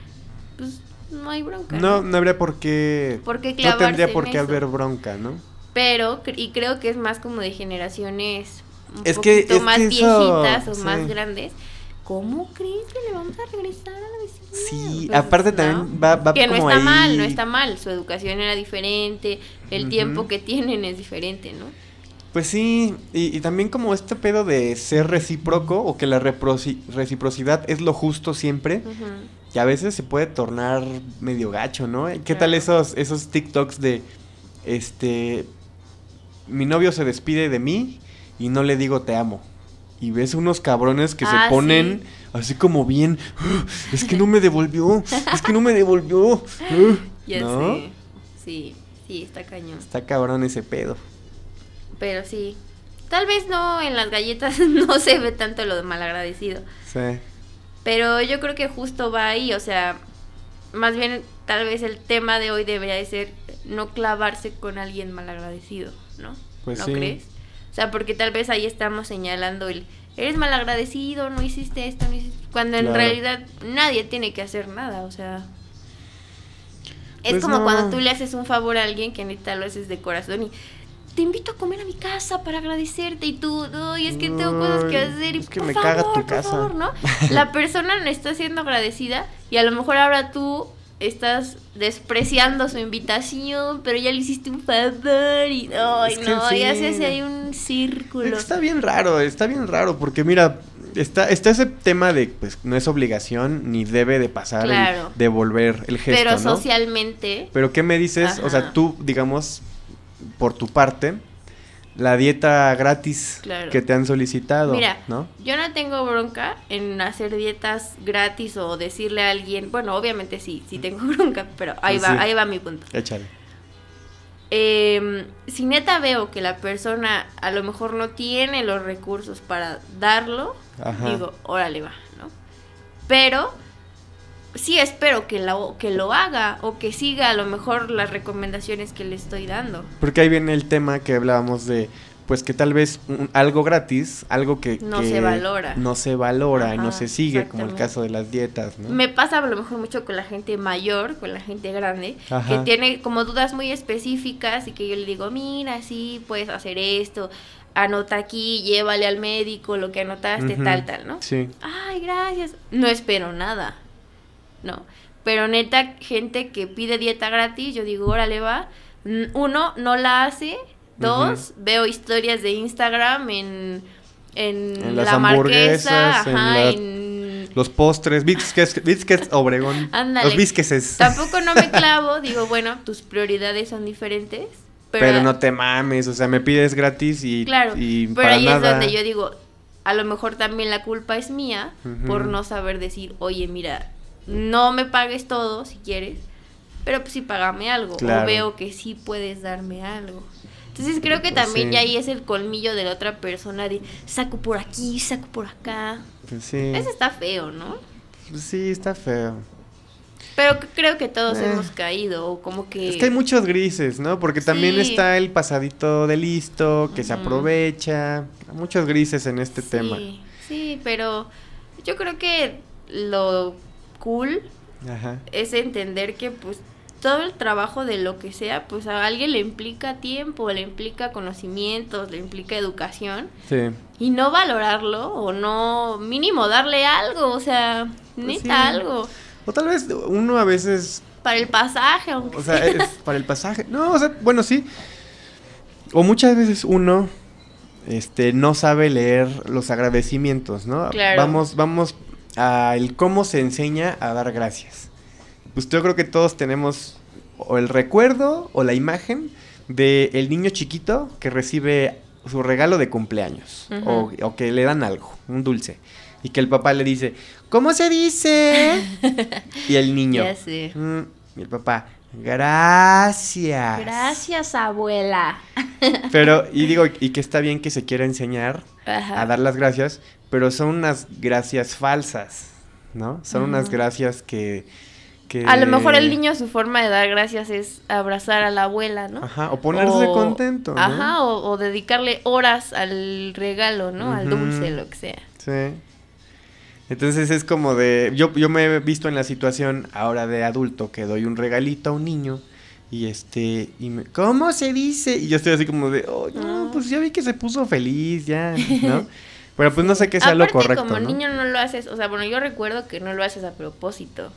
pues no hay bronca. No, no habría por qué. ¿Por qué no tendría en por qué haber bronca, ¿no? Pero, y creo que es más como de generaciones un Es que- es que más eso, viejitas o sí. más grandes. ¿Cómo crees que le vamos a regresar a la vecina? Sí, Pues, aparte ¿no? también va, va Que no como está ahí. mal, no está mal. Su educación era diferente, el tiempo que tienen es diferente, ¿no? Pues sí, y, y también como este pedo de ser recíproco o que la reciprocidad es lo justo siempre, Ujú. que a veces se puede tornar medio gacho, ¿no? ¿Qué Claro. tal esos, esos TikToks de, este, mi novio se despide de mí y no le digo te amo? Y ves unos cabrones que Ah, se ponen sí. así como bien, "Ah, es que no me (laughs) devolvió, es que no me devolvió. ah", (laughs) Ya ¿No? sé. Sí, sí, está cañón. Está cabrón ese pedo. Pero sí. Tal vez no en las galletas (laughs) no se ve tanto lo de malagradecido. Sí. Pero yo creo que justo va ahí, o sea, más bien tal vez el tema de hoy debería de ser no clavarse con alguien malagradecido, ¿no? Pues ¿No sí. crees? O sea, porque tal vez ahí estamos señalando el, eres malagradecido, no hiciste esto, no hiciste... Cuando en Claro. realidad nadie tiene que hacer nada, o sea... Es Pues como no. cuando tú le haces un favor a alguien que neta lo haces de corazón y te invito a comer a mi casa para agradecerte y tú, ay, es que tengo cosas que hacer y es que por me favor, caga tu por casa. favor, ¿no? (laughs) La persona no está siendo agradecida y a lo mejor ahora tú estás despreciando su invitación, pero ya le hiciste un favor y ay, Es que no, ya se hace ahí un círculo. Está bien raro, está bien raro, porque mira, está, está ese tema de, pues, no es obligación ni debe de pasar Claro. el devolver el gesto, pero ¿no? socialmente, Pero ¿qué me dices? O sea, tú, digamos, por tu parte, la dieta gratis Claro. que te han solicitado, Mira, ¿no? yo no tengo bronca en hacer dietas gratis o decirle a alguien, bueno, obviamente sí, sí tengo (laughs) bronca, pero ahí Pues va, sí. ahí va mi punto. Échale. em, si neta veo que la persona a lo mejor no tiene los recursos para darlo, Ajá. digo, órale va, ¿no? Pero sí espero que lo, que lo haga o que siga a lo mejor las recomendaciones que le estoy dando. Porque ahí viene el tema que hablábamos de, pues que tal vez un- algo gratis, algo que No que se valora. no se valora y no se sigue, como el caso de las dietas, ¿no? Me pasa a lo mejor mucho con la gente mayor, con la gente grande, Ajá. que tiene como dudas muy específicas y que yo le digo, mira, sí, puedes hacer esto, anota aquí, llévale al médico lo que anotaste, tal, tal, ¿no? Sí. Ay, gracias. No espero nada, ¿no? Pero neta, gente que pide dieta gratis, yo digo, órale, va. Uno, no la hace. Dos, veo historias de Instagram en, en, En las la marquesa, hamburguesas, en ajá, la- en Los postres, biscuits, biscuits Obregón. Ándale. Los bisqueses. Tampoco no me clavo, (laughs) digo, bueno, tus prioridades son diferentes. Pero, Pero, no te mames, o sea, me pides gratis y, claro, y pero para ahí nada. es donde yo digo, a lo mejor también la culpa es mía por no saber decir, oye, mira, no me pagues todo si quieres, pero pues sí págame algo. Claro. O veo que sí puedes darme algo. Entonces creo que también sí. ya ahí es el colmillo de la otra persona de saco por aquí, saco por acá. Sí. Eso está feo, ¿no? Pues sí, está feo. Pero creo que todos Eh. hemos caído, o como que... Es que hay muchos grises, ¿no? Porque también está el pasadito de listo, que se aprovecha. Hay muchos grises en este tema. Sí, sí, pero yo creo que lo cool Ajá. es entender que pues todo el trabajo de lo que sea, pues a alguien le implica tiempo, le implica conocimientos, le implica educación Sí. y no valorarlo o no mínimo darle algo, o sea, neta sí. algo O tal vez uno a veces para el pasaje, aunque O sea, es para el pasaje. No, o sea, bueno, sí. O muchas veces uno este no sabe leer los agradecimientos, ¿no? Claro. Vamos vamos a el cómo se enseña a dar gracias. Pues yo creo que todos tenemos o el recuerdo o la imagen de el niño chiquito que recibe su regalo de cumpleaños o, o que le dan algo, un dulce. Y que el papá le dice, ¿cómo se dice? (laughs) y el niño, Ya sé. Mm, y el papá, gracias. Gracias, abuela. Pero, y (laughs) digo, y que está bien que se quiera enseñar Ajá. a dar las gracias, pero son unas gracias falsas, ¿no? Son unas gracias que, que... A lo mejor el niño su forma de dar gracias es abrazar a la abuela, ¿no? Ajá, o ponerse O- contento, ¿no? Ajá, o, o dedicarle horas al regalo, ¿no? Al dulce, lo que sea. Sí. Entonces es como de. Yo, yo me he visto en la situación ahora de adulto que doy un regalito a un niño y este. y me, ¿Cómo se dice? Y yo estoy así como de. Oh, no, Ah. pues ya vi que se puso feliz, ya, ¿no? (laughs) Pero pues no sé qué sea Aparte, lo correcto. como ¿no? niño no lo haces, o sea, bueno, yo recuerdo que no lo haces a propósito.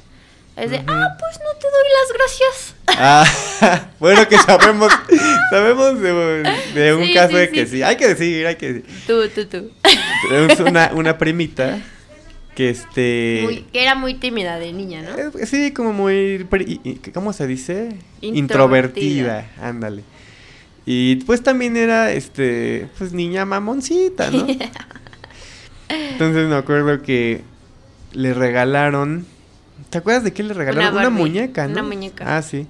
Es de, Ujú. ah, pues no te doy las gracias. Ah, (laughs) bueno, que (laughs) sabemos, sabemos de, de un Sí, caso sí, de que sí. sí. Hay que decir, hay que decir. Tú, tú, tú. Tenemos una, (laughs) una primita que este. Muy- que era muy tímida de niña, ¿no? Eh, Sí, como muy... ¿Cómo se dice? Introvertida. Introvertida, ándale. Y pues también era, este, pues niña mamoncita, ¿no? Entonces me acuerdo que le regalaron... ¿Te acuerdas de qué le regalaron? Una, Barbie, muñeca, ¿no? una muñeca. Ah, sí.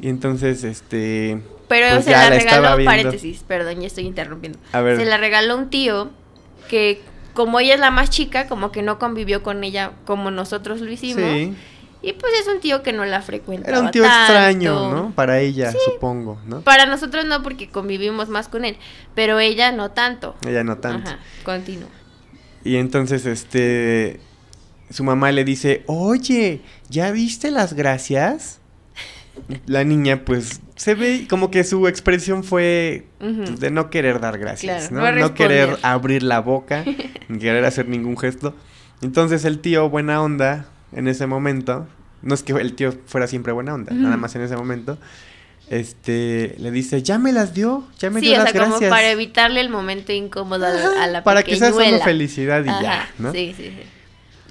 Y entonces, este... Pero pues se la regaló, paréntesis, perdón, ya estoy interrumpiendo. A ver. Se la regaló un tío que, como ella es la más chica, como que no convivió con ella como nosotros lo hicimos. Sí. Y pues es un tío que no la frecuenta. Era un tío extraño, ¿no? Para ella, supongo, ¿no? Para nosotros no, porque convivimos más con él. Pero ella no tanto. Ella no tanto. Ajá, continúa. Y entonces, este, su mamá le dice, oye, ¿ya viste las gracias? La niña, pues, se ve como que su expresión fue de no querer dar gracias, Claro, ¿no? no No, querer abrir la boca, (laughs) ni querer hacer ningún gesto. Entonces el tío, buena onda, en ese momento, no es que el tío fuera siempre buena onda, nada más en ese momento, este, le dice, ya me las dio, ya me Sí, dio o las sea, como gracias. para evitarle el momento incómodo a la, a la para que sea solo felicidad y Ajá, ya, ¿no? Sí, sí, sí.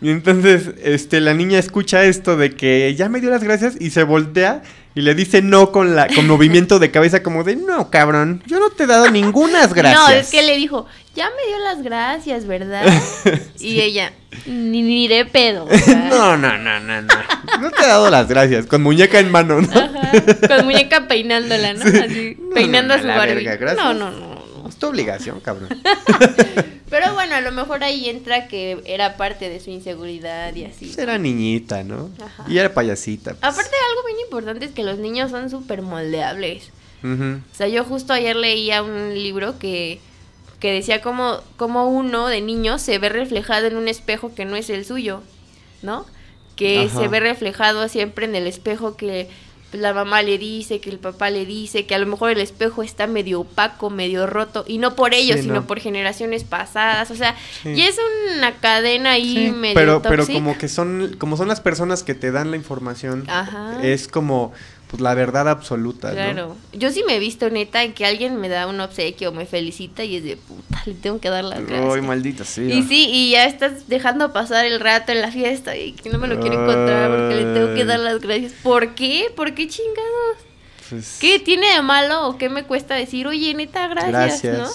Y entonces, este, la niña escucha esto de que ya me dio las gracias y se voltea Y le dice no con la con movimiento de cabeza como de, no, cabrón, yo no te he dado ningunas gracias. (laughs) No, es que le dijo, ya me dio las gracias, ¿verdad? (laughs) Y ella, ni, ni de pedo. (laughs) No, no, no, no, no. No te he dado las gracias. Con muñeca en mano, ¿no? Ajá, con muñeca peinándola, ¿no? Así, No, peinando no, a su la Barbie. verga, gracias. no, no, no, no. Es tu obligación, cabrón. (laughs) Pero bueno, a lo mejor ahí entra que era parte de su inseguridad y así. Pues era niñita, ¿no? Ajá. Y era payasita. pues. Aparte, algo bien importante es que los niños son súper moldeables. Ujú. O sea, yo justo ayer leía un libro que, que decía como, como uno de niño se ve reflejado en un espejo que no es el suyo, ¿no? Que Ajá. se ve reflejado siempre en el espejo que la mamá le dice, que el papá le dice, que a lo mejor el espejo está medio opaco, medio roto, y no por ellos, Sí, sino no. por generaciones pasadas, o sea, Sí. y es una cadena ahí Sí, medio pero, pero como que son, como son las personas que te dan la información, Ajá. es como pues la verdad absoluta, ¿no? Claro. Yo sí me he visto neta en que alguien me da un obsequio o me felicita y es de puta, le tengo que dar las gracias. Ay, maldita sea. y sí, y ya estás dejando pasar el rato en la fiesta y que no me lo quiero encontrar porque le tengo que dar las gracias. ¿Por qué? ¿Por qué chingados? Pues, ¿Qué tiene de malo o qué me cuesta decir, oye, neta, gracias, Gracias. ¿no?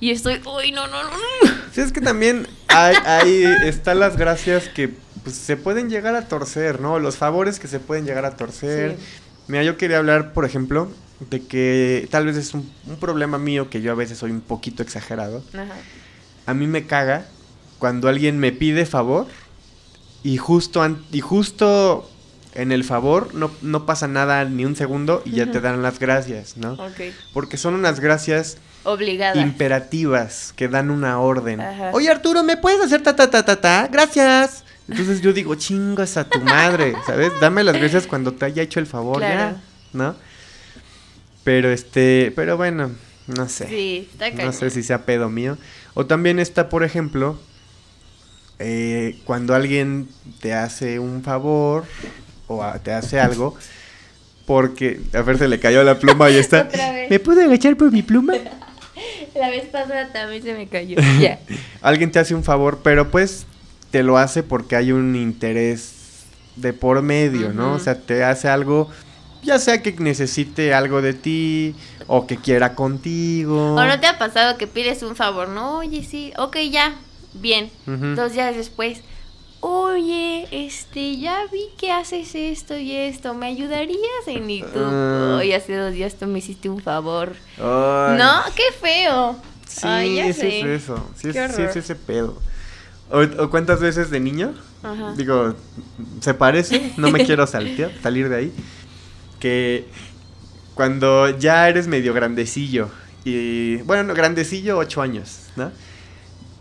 Y estoy, uy, no, no, no, no. Sí, es que también hay, hay están las gracias que pues, se pueden llegar a torcer, ¿no? Los favores que se pueden llegar a torcer. Sí. Mira, yo quería hablar, por ejemplo, de que tal vez es un, un problema mío que yo a veces soy un poquito exagerado. Ajá. A mí me caga cuando alguien me pide favor y justo, y justo en el favor no, no pasa nada ni un segundo y ya te dan las gracias, ¿no? Porque son unas gracias Obligada. imperativas que dan una orden. Ajá. Oye Arturo, ¿me puedes hacer ta ta ta ta ta? Gracias. Entonces yo digo, chingas a tu madre, ¿sabes? Dame las gracias cuando te haya hecho el favor, Claro. ya, ¿no? Pero este, pero bueno, no sé. Sí, está No sé si sea pedo mío. O también está, por ejemplo, eh, cuando alguien te hace un favor o a- te hace algo, porque a ver, se le cayó la pluma y está. (laughs) ¿Me puedo agachar por mi pluma? (laughs) La vez pasada también se me cayó. (laughs) Ya. alguien te hace un favor, pero pues te lo hace porque hay un interés de por medio, ¿no? O sea, te hace algo, ya sea que necesite algo de ti o que quiera contigo. ¿O no te ha pasado que pides un favor? No, oye, sí, ok, ya, bien. Dos días después, oye, este, ya vi que haces esto y esto, ¿me ayudarías? En y tú, Ah. "Ay, hace dos días tú me hiciste un favor. Ay. No, qué feo. Sí, Ay, ya sí sé. es eso. Sí es, sí es ese pedo. O, o cuántas veces de niño? Ajá. Digo, se parece, no me (laughs) quiero saltear, salir de ahí. Que cuando ya eres medio grandecillo, y bueno, no, grandecillo, ocho años, ¿no?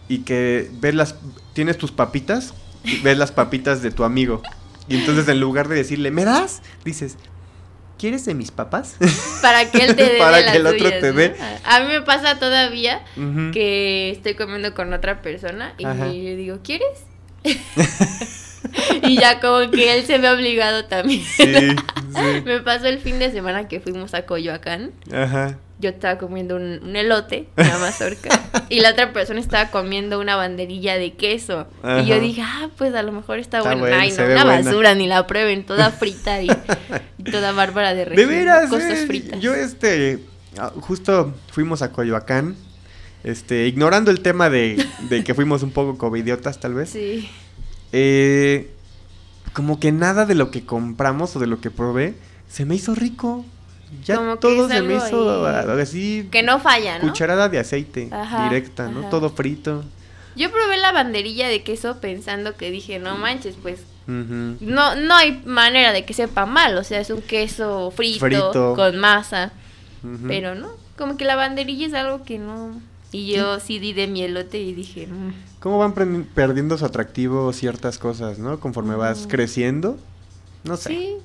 Y que ves las, tienes tus papitas, y ves las papitas de tu amigo. Y entonces en lugar de decirle, ¿me das? Dices, ¿quieres de mis papas? (laughs) Para que él te dé (laughs) Para de que las el otro suyas, te ¿no? dé. A mí me pasa todavía que estoy comiendo con otra persona y Ajá. yo digo, ¿quieres? (laughs) y ya como que él se ve obligado también. Sí, sí. Me pasó el fin de semana que fuimos a Coyoacán. Ajá. Yo estaba comiendo un, un elote, una mazorca, (laughs) y la otra persona estaba comiendo una banderilla de queso. Y yo dije, ah, pues a lo mejor está, Está buena. buena, Ay, no, una buena. basura, ni la prueben, toda frita y, y (laughs) toda bárbara de De régimen, veras, cosas eh, fritas. yo este, ah, justo fuimos a Coyoacán, este, ignorando el tema de, de que fuimos un poco covidiotas tal vez, (laughs) Sí. eh, como que nada de lo que compramos o de lo que probé se me hizo rico. Ya Como todo se me hizo ahí ah, así, Que no falla, ¿no? cucharada de aceite Ajá, directa, ¿no? ajá. Todo frito. Yo probé la banderilla de queso pensando que dije, no manches, pues Ujú. no, no hay manera de que sepa mal. O sea, es un queso frito, Frito. con masa. Ujú. Pero no, como que la banderilla es algo que no. Y yo sí di de mi elote y dije, "Mm". ¿Cómo van perdiendo su atractivo ciertas cosas, no? Conforme vas Mm. creciendo, no sé. sí,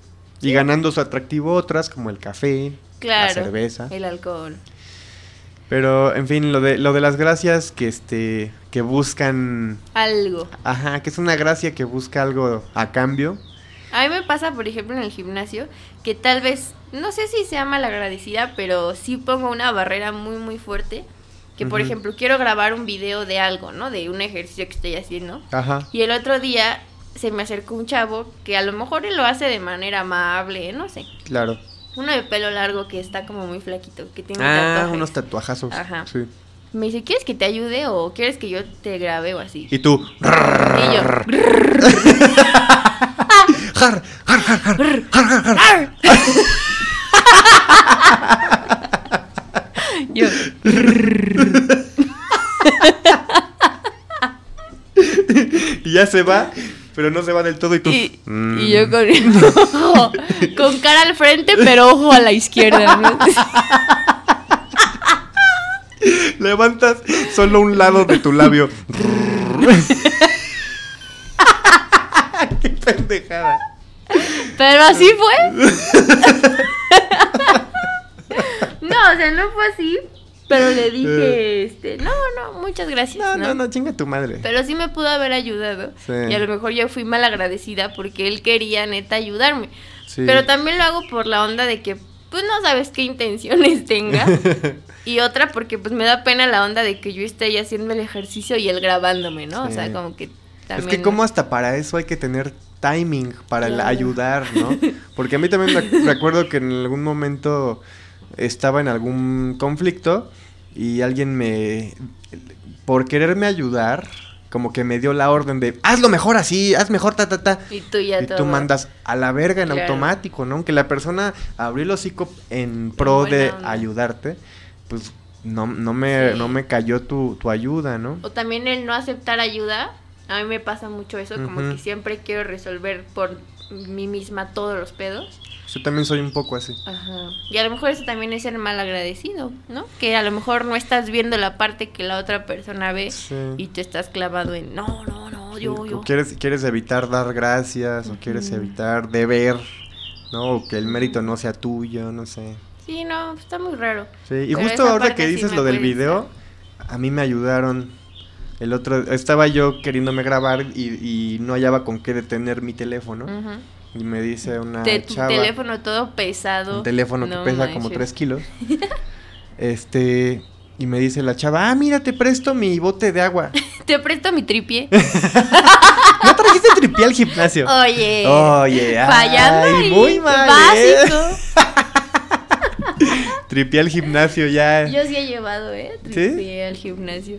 Y ganando su atractivo otras como el café, claro. la cerveza. El alcohol. Pero en fin, lo de lo de las gracias que este que buscan, Algo. ajá, que es una gracia que busca algo a cambio. A mí me pasa, por ejemplo, en el gimnasio, que tal vez, no sé si sea malagradecida, pero sí pongo una barrera muy, muy fuerte. Que, por Ujú. ejemplo, quiero grabar un video de algo, ¿no? De un ejercicio que estoy haciendo. Ajá. Y el otro día se me acercó un chavo que a lo mejor él lo hace de manera amable, no sé. Claro. Uno de pelo largo que está como muy flaquito, que tiene Ah, tatuajes. unos tatuajazos. Ajá. Sí. Me dice, ¿quieres que te ayude o quieres que yo te grabe o así? Y tú. Y yo, (laughs) Jar, jar, jar, jar, jar, jar, jar. (laughs) yo, Y ya se va, pero no se va del todo y tú. y, Mm. y yo con, ojo, con cara al frente, pero ojo a la izquierda. ¿no? (laughs) Levantas solo un lado de tu labio. (laughs) Qué pendejada. Pero así fue. (laughs) no, o sea, no fue así. Pero le (laughs) dije, este, no, no, muchas gracias. Eh. No, no, no, chinga tu madre. Pero sí me pudo haber ayudado. Sí. Y a lo mejor yo fui mal agradecida porque él quería neta ayudarme. Sí. Pero también lo hago por la onda de que, pues no sabes qué intenciones tenga. (laughs) y otra porque pues me da pena la onda de que yo esté ahí haciendo el ejercicio y él grabándome, ¿no? O sea, como que Es también... que como hasta para eso hay que tener timing para Claro. ayudar, ¿no? (laughs) Porque a mí también me recuerdo que en algún momento estaba en algún conflicto y alguien me, por quererme ayudar, como que me dio la orden de, hazlo mejor así, haz mejor ta, ta, ta. Y tú ya Y todo. tú mandas a la verga en Claro. automático, ¿no? Aunque la persona abrió el hocico en pro buena de onda. ayudarte, pues no, no, me, Sí. no me cayó tu, tu ayuda, ¿no? O también el no aceptar ayuda. A mí me pasa mucho eso, como que siempre quiero resolver por mí misma todos los pedos. Yo también soy un poco así. Ajá. Y a lo mejor eso también es ser mal agradecido, ¿no? Que a lo mejor no estás viendo la parte que la otra persona ve Sí. y te estás clavado en, no, no, no, yo, yo. Quieres, quieres evitar dar gracias o quieres evitar deber, ¿no? O que el mérito no sea tuyo, no sé. Sí, no, está muy raro. Sí, y Pero justo ahora que dices lo del video, a mí me ayudaron. El otro, estaba yo queriéndome grabar y, y no hallaba con qué detener mi teléfono. Ujú. Y me dice una De tu chava, teléfono todo pesado. un teléfono que pesa como manches. 3 kilos. (laughs) este, y me dice la chava, ah, mira, te presto mi bote de agua. (laughs) Te presto mi tripié. (laughs) ¿No trajiste tripié al gimnasio? Oye. Oye, Fallando muy mal, ¿eh? Básico. Tripié al gimnasio ya. Yo sí he llevado, ¿eh? Tripié al gimnasio.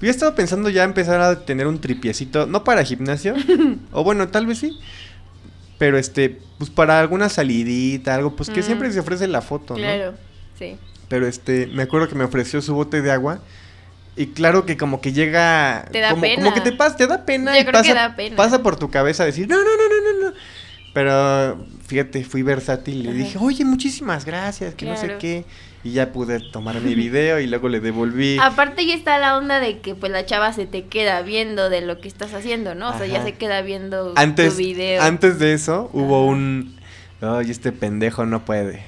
Yo estaba pensando ya empezar a tener un tripiecito, no para gimnasio, o bueno, tal vez sí, pero este, pues para alguna salidita, algo, pues que Mm. siempre se ofrece la foto, ¿no? Claro, sí. Pero este, me acuerdo que me ofreció su bote de agua. Y claro que como que llega... Te da como, pena. como que te pasa, te da pena Yo y creo que pasa, da pena. pasa por tu cabeza decir, no, no, no, no, no, no. Pero fíjate, fui versátil y le dije, oye, muchísimas gracias, que no sé qué. Y ya pude tomar mi video y luego le devolví. (laughs) Aparte ya está la onda de que pues la chava se te queda viendo de lo que estás haciendo, ¿no? O sea, ya se queda viendo antes, tu video. antes de eso hubo Ajá. un... Ay, este pendejo no puede.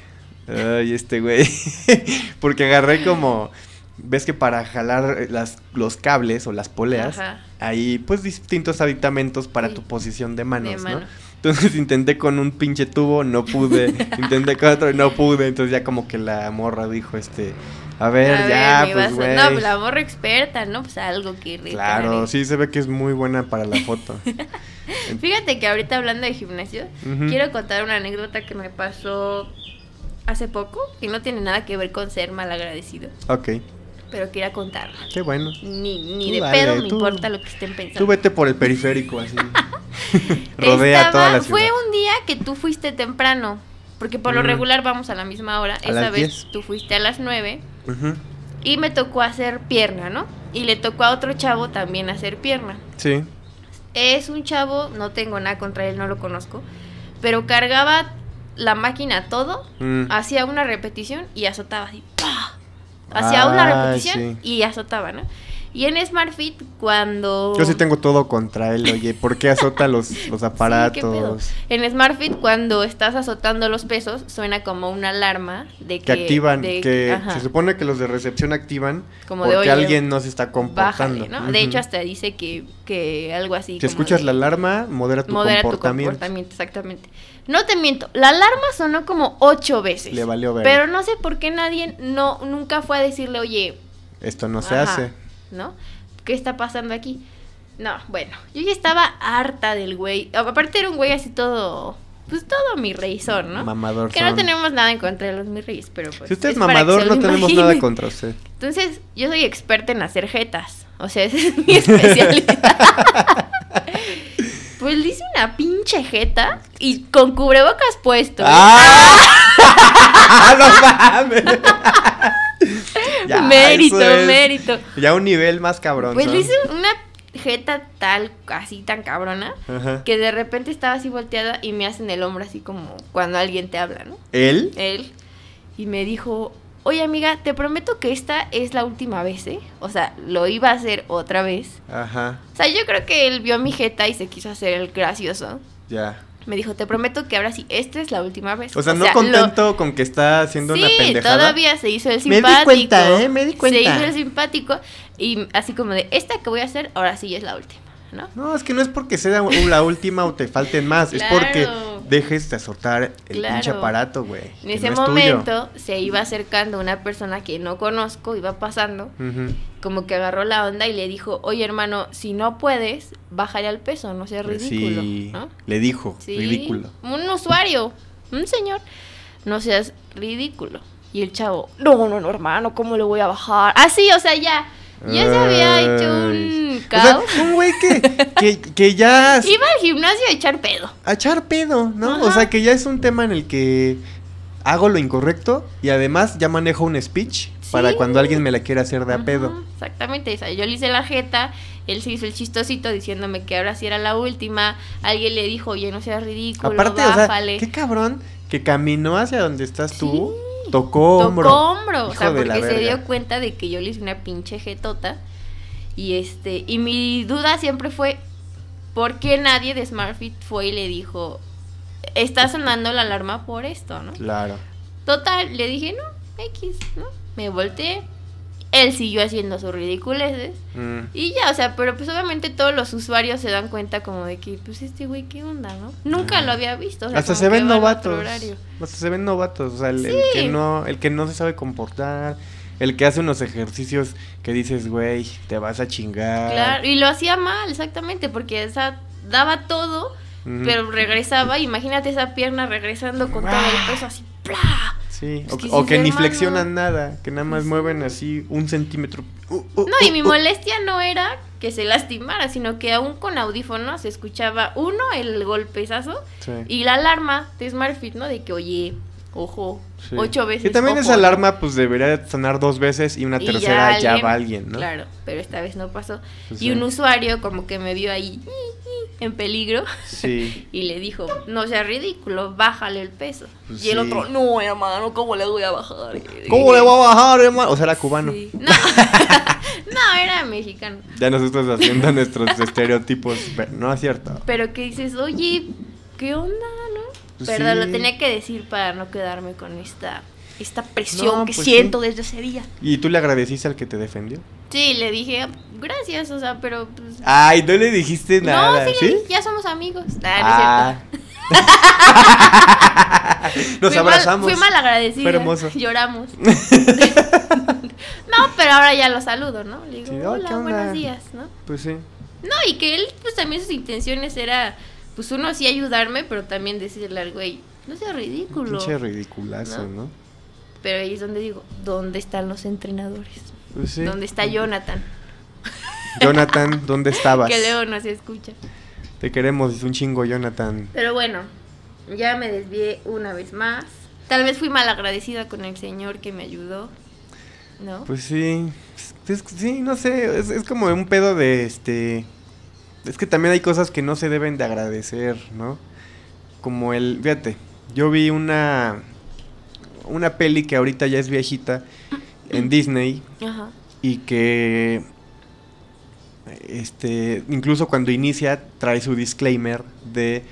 Ay, este güey. (laughs) Porque agarré como... Ves que para jalar las, los cables o las poleas, Ajá. hay pues distintos aditamentos para Sí. tu posición de manos, De ¿no? Entonces (laughs) intenté con un pinche tubo, no pude. (laughs) intenté con otro y no pude. Entonces ya como que la morra dijo, este... A ver, A ya, me pues güey. No, pues la morra experta, ¿no? Pues algo que Claro, reparar. sí se ve que es muy buena para la foto. (laughs) Fíjate que ahorita hablando de gimnasio, quiero contar una anécdota que me pasó hace poco, que no tiene nada que ver con ser mal agradecido, Ok, pero quería contarla. qué bueno. Ni, de dale, pedo me tú- importa lo que estén pensando. Tú vete por el periférico así. (laughs) (laughs) Rodea Estaba- toda la ciudad. Fue un día que tú fuiste temprano, porque por lo Mm. regular vamos a la misma hora. Esa vez 10. tú fuiste a las 9 Ujú, y me tocó hacer pierna, ¿no? Y le tocó a otro chavo también hacer pierna. Sí. Es un chavo, no tengo nada contra él, no lo conozco, pero cargaba la máquina todo, Mm. hacía una repetición y azotaba así. ¡pah! Hacía una repetición sí. y azotaba, ¿no? Y en SmartFit cuando... Yo sí tengo todo contra él, oye. ¿Por qué azota los, (laughs) los Sí, aparatos? ¿qué pedo? En SmartFit cuando estás azotando los pesos suena como una alarma de que... que activan, de- que ajá, se supone que los de recepción activan Como de, porque "Oye, alguien no se está comportando. bájale, ¿no? De hecho hasta dice que, que algo así Si como escuchas de- la alarma, modera tu modera tu comportamiento. comportamiento, exactamente. No te miento, la alarma sonó como ocho veces. Le valió ver. Pero no sé por qué nadie no nunca fue a decirle, oye, Esto no se hace. ¿No? ¿Qué está pasando aquí? No, bueno, yo ya estaba harta del güey. Aparte era un güey así todo pues todo mi rey son, ¿no? Mamador. Que no tenemos nada en contra de los mi reyes, pero pues. Si usted es mamador, no tenemos nada contra usted. Entonces, yo soy experta en hacer jetas. O sea, esa es mi (laughs) especialidad. (laughs) pues le hice una pinche jeta y con cubrebocas puesto. ¡Ah! (laughs) ¡No mames! (laughs) Ya, mérito, es mérito. Ya un nivel más cabrón. Pues le hice una jeta tal, así tan cabrona, Ajá. que de repente estaba así volteada y me hacen el hombro así como cuando alguien te habla, ¿no? ¿Él? Él. Y me dijo, oye amiga, te prometo que esta es la última vez, ¿eh? O sea, lo iba a hacer otra vez. Ajá, O sea, yo creo que él vio mi jeta y se quiso hacer el gracioso. ya. Me dijo, te prometo que ahora sí, esta es la última vez. O sea, no contento con que está haciendo Sí, una pendejada. todavía se hizo el Me di simpático. cuenta, ¿eh? Me di Se cuenta. hizo el simpático y así como de, esta que voy a hacer, ahora sí es la última, ¿no? No, es que no es porque sea la última o te falten más, es porque dejes de soltar el Claro. pinche aparato, güey. En ese no es tuyo. momento se iba acercando una persona que no conozco, iba pasando, Ujú. Como que agarró la onda y le dijo, oye hermano, si no puedes, bájale al peso, no seas Pues ridículo, sí, ¿no? le dijo, Sí, ridículo. Un usuario, un señor, no seas ridículo. Y el chavo, no, no, no, hermano, ¿cómo le voy a bajar? Así, o sea, ya, ya se había hecho un Ay. O caos. sea, un güey que, que, que ya... (laughs) Iba al gimnasio a echar pedo. a echar pedo, ¿no? O sea, que ya es un tema en el que hago lo incorrecto y además ya manejo un speech para cuando alguien me la quiera hacer de a pedo. Exactamente, o sea, yo le hice la jeta, él se hizo el chistosito diciéndome que ahora sí era la última, alguien le dijo, oye, no seas ridículo, Aparte, o sea, bájale. qué cabrón que caminó hacia donde estás tú, Sí. tocó hombro. Tocó hombro, o sea, porque se verga. dio cuenta de que yo le hice una pinche jetota. Y este, y mi duda siempre fue, ¿por qué nadie de SmartFit fue y le dijo, está sonando la alarma por esto, ¿no? Claro. Total, le dije, no, X, ¿no? Me volteé. Él siguió haciendo sus ridiculeces. Mm. Y ya, o sea, pero pues obviamente todos los usuarios se dan cuenta como de que, pues este güey, ¿qué onda, no? Nunca lo había visto. o sea, Hasta se ven novatos. Hasta se ven novatos. O sea, el, que no, el que no se sabe comportar, el que hace unos ejercicios que dices, güey, te vas a chingar. Claro, y lo hacía mal, exactamente, porque o sea, daba todo, pero regresaba, imagínate esa pierna regresando con todo el peso así, ¡plá! Sí, o, que o que ni flexionan nada, que nada más mueven así un centímetro. Uh, uh, No, y uh, mi uh. molestia no era que se lastimara, sino que aún con audífonos se escuchaba, uno, el golpezazo, Sí, y la alarma de SmartFit, ¿no? De que, oye, ojo, sí. ocho veces. Y también ojo, esa ¿no? alarma pues debería sonar dos veces y una Y tercera ya, va alguien, ¿no? Claro, pero esta vez no pasó. Pues y sí. un usuario como que me vio ahí en peligro Sí. (laughs) y le dijo, no sea ridículo, bájale el peso. Pues y el otro, no, hermano, ¿cómo le voy a bajar? ¿Cómo le va a bajar, hermano? O sea, era cubano. Sí. No, (laughs) (laughs) no, era mexicano. Ya nosotros haciendo nuestros estereotipos, pero no es cierto. Pero que dices, oye, ¿qué onda, no? Pues Perdón, sí. lo tenía que decir para no quedarme con esta, esta presión No, que pues siento sí. desde ese día. ¿Y tú le agradeciste al que te defendió? Sí, le dije, gracias, o sea, pero pues... Ay, no le dijiste nada, no, sí, ¿sí? le dije, ya somos amigos. Ah, no es cierto. Ah. (laughs) Nos Fui mal- abrazamos. fui mal agradecida. Fue hermoso. Lloramos. (laughs) no, pero ahora ya lo saludo, ¿no? Le digo, Sí, oh, hola, ¿qué onda?" buenos días, ¿no? Pues sí. No, y que él, pues también sus intenciones era, pues uno sí ayudarme, pero también decirle al güey, no sea ridículo. Pinche ridiculazo, ¿No? ¿no? Pero ahí es donde digo, ¿dónde están los entrenadores? Pues sí. ¿Dónde está Jonathan? (laughs) Jonathan, ¿dónde estabas? Que luego no se escucha. Te queremos, es un chingo, Jonathan. Pero bueno, ya me desvié una vez más. Tal vez fui mal agradecida con el señor que me ayudó, ¿no? Pues sí, es- sí, no sé, es, es como un pedo de este... Es que también hay cosas que no se deben de agradecer, ¿no? Como el, fíjate, yo vi una, una peli que ahorita ya es viejita en Disney Ajá. y que, este, incluso cuando inicia trae su disclaimer de,